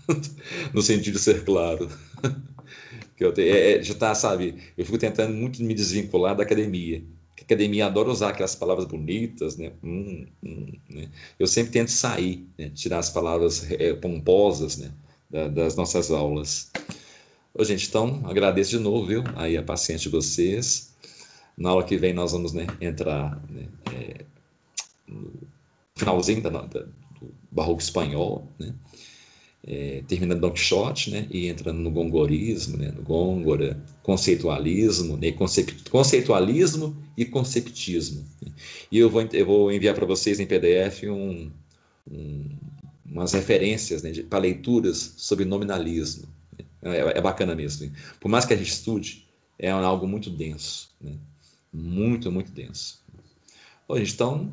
Speaker 1: no sentido de ser claro. que eu te, é, é, já tá, sabe, eu fico tentando muito me desvincular da academia. A academia adora usar aquelas palavras bonitas, né? Hum, hum, né? Eu sempre tento sair, né? tirar as palavras é, pomposas, né? Da, das nossas aulas. Ô, gente, então, agradeço de novo, viu? Aí a paciência de vocês. Na aula que vem nós vamos né, entrar né, é, finalzinho da, da, do barroco espanhol, né? É, terminando Don Quixote, né? E entrando no gongorismo, né? No Gôngora, conceitualismo, né? conceitualismo e conceptismo. Né? E eu vou, eu vou enviar para vocês em PDF um, um, umas referências né? para leituras sobre nominalismo. Né? É, é, bacana mesmo. Por mais que a gente estude, é algo muito denso, né? Muito, muito denso. Bom, então,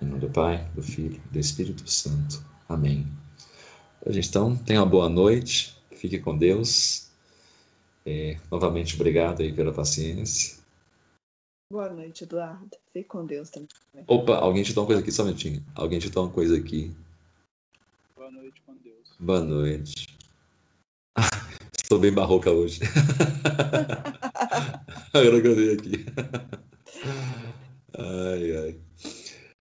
Speaker 1: Em nome do Pai, do Filho e do Espírito Santo. Amém. Gente, então, tenha uma boa noite. Fique com Deus. É, novamente, obrigado aí pela paciência.
Speaker 2: Boa noite, Eduardo. Fique com Deus também.
Speaker 1: Opa, alguém te dá uma coisa aqui, só um minutinho. Alguém te dá uma coisa aqui.
Speaker 3: Boa noite com Deus.
Speaker 1: Boa noite. Estou bem barroca hoje. Agora que eu vi aqui. Ai, ai.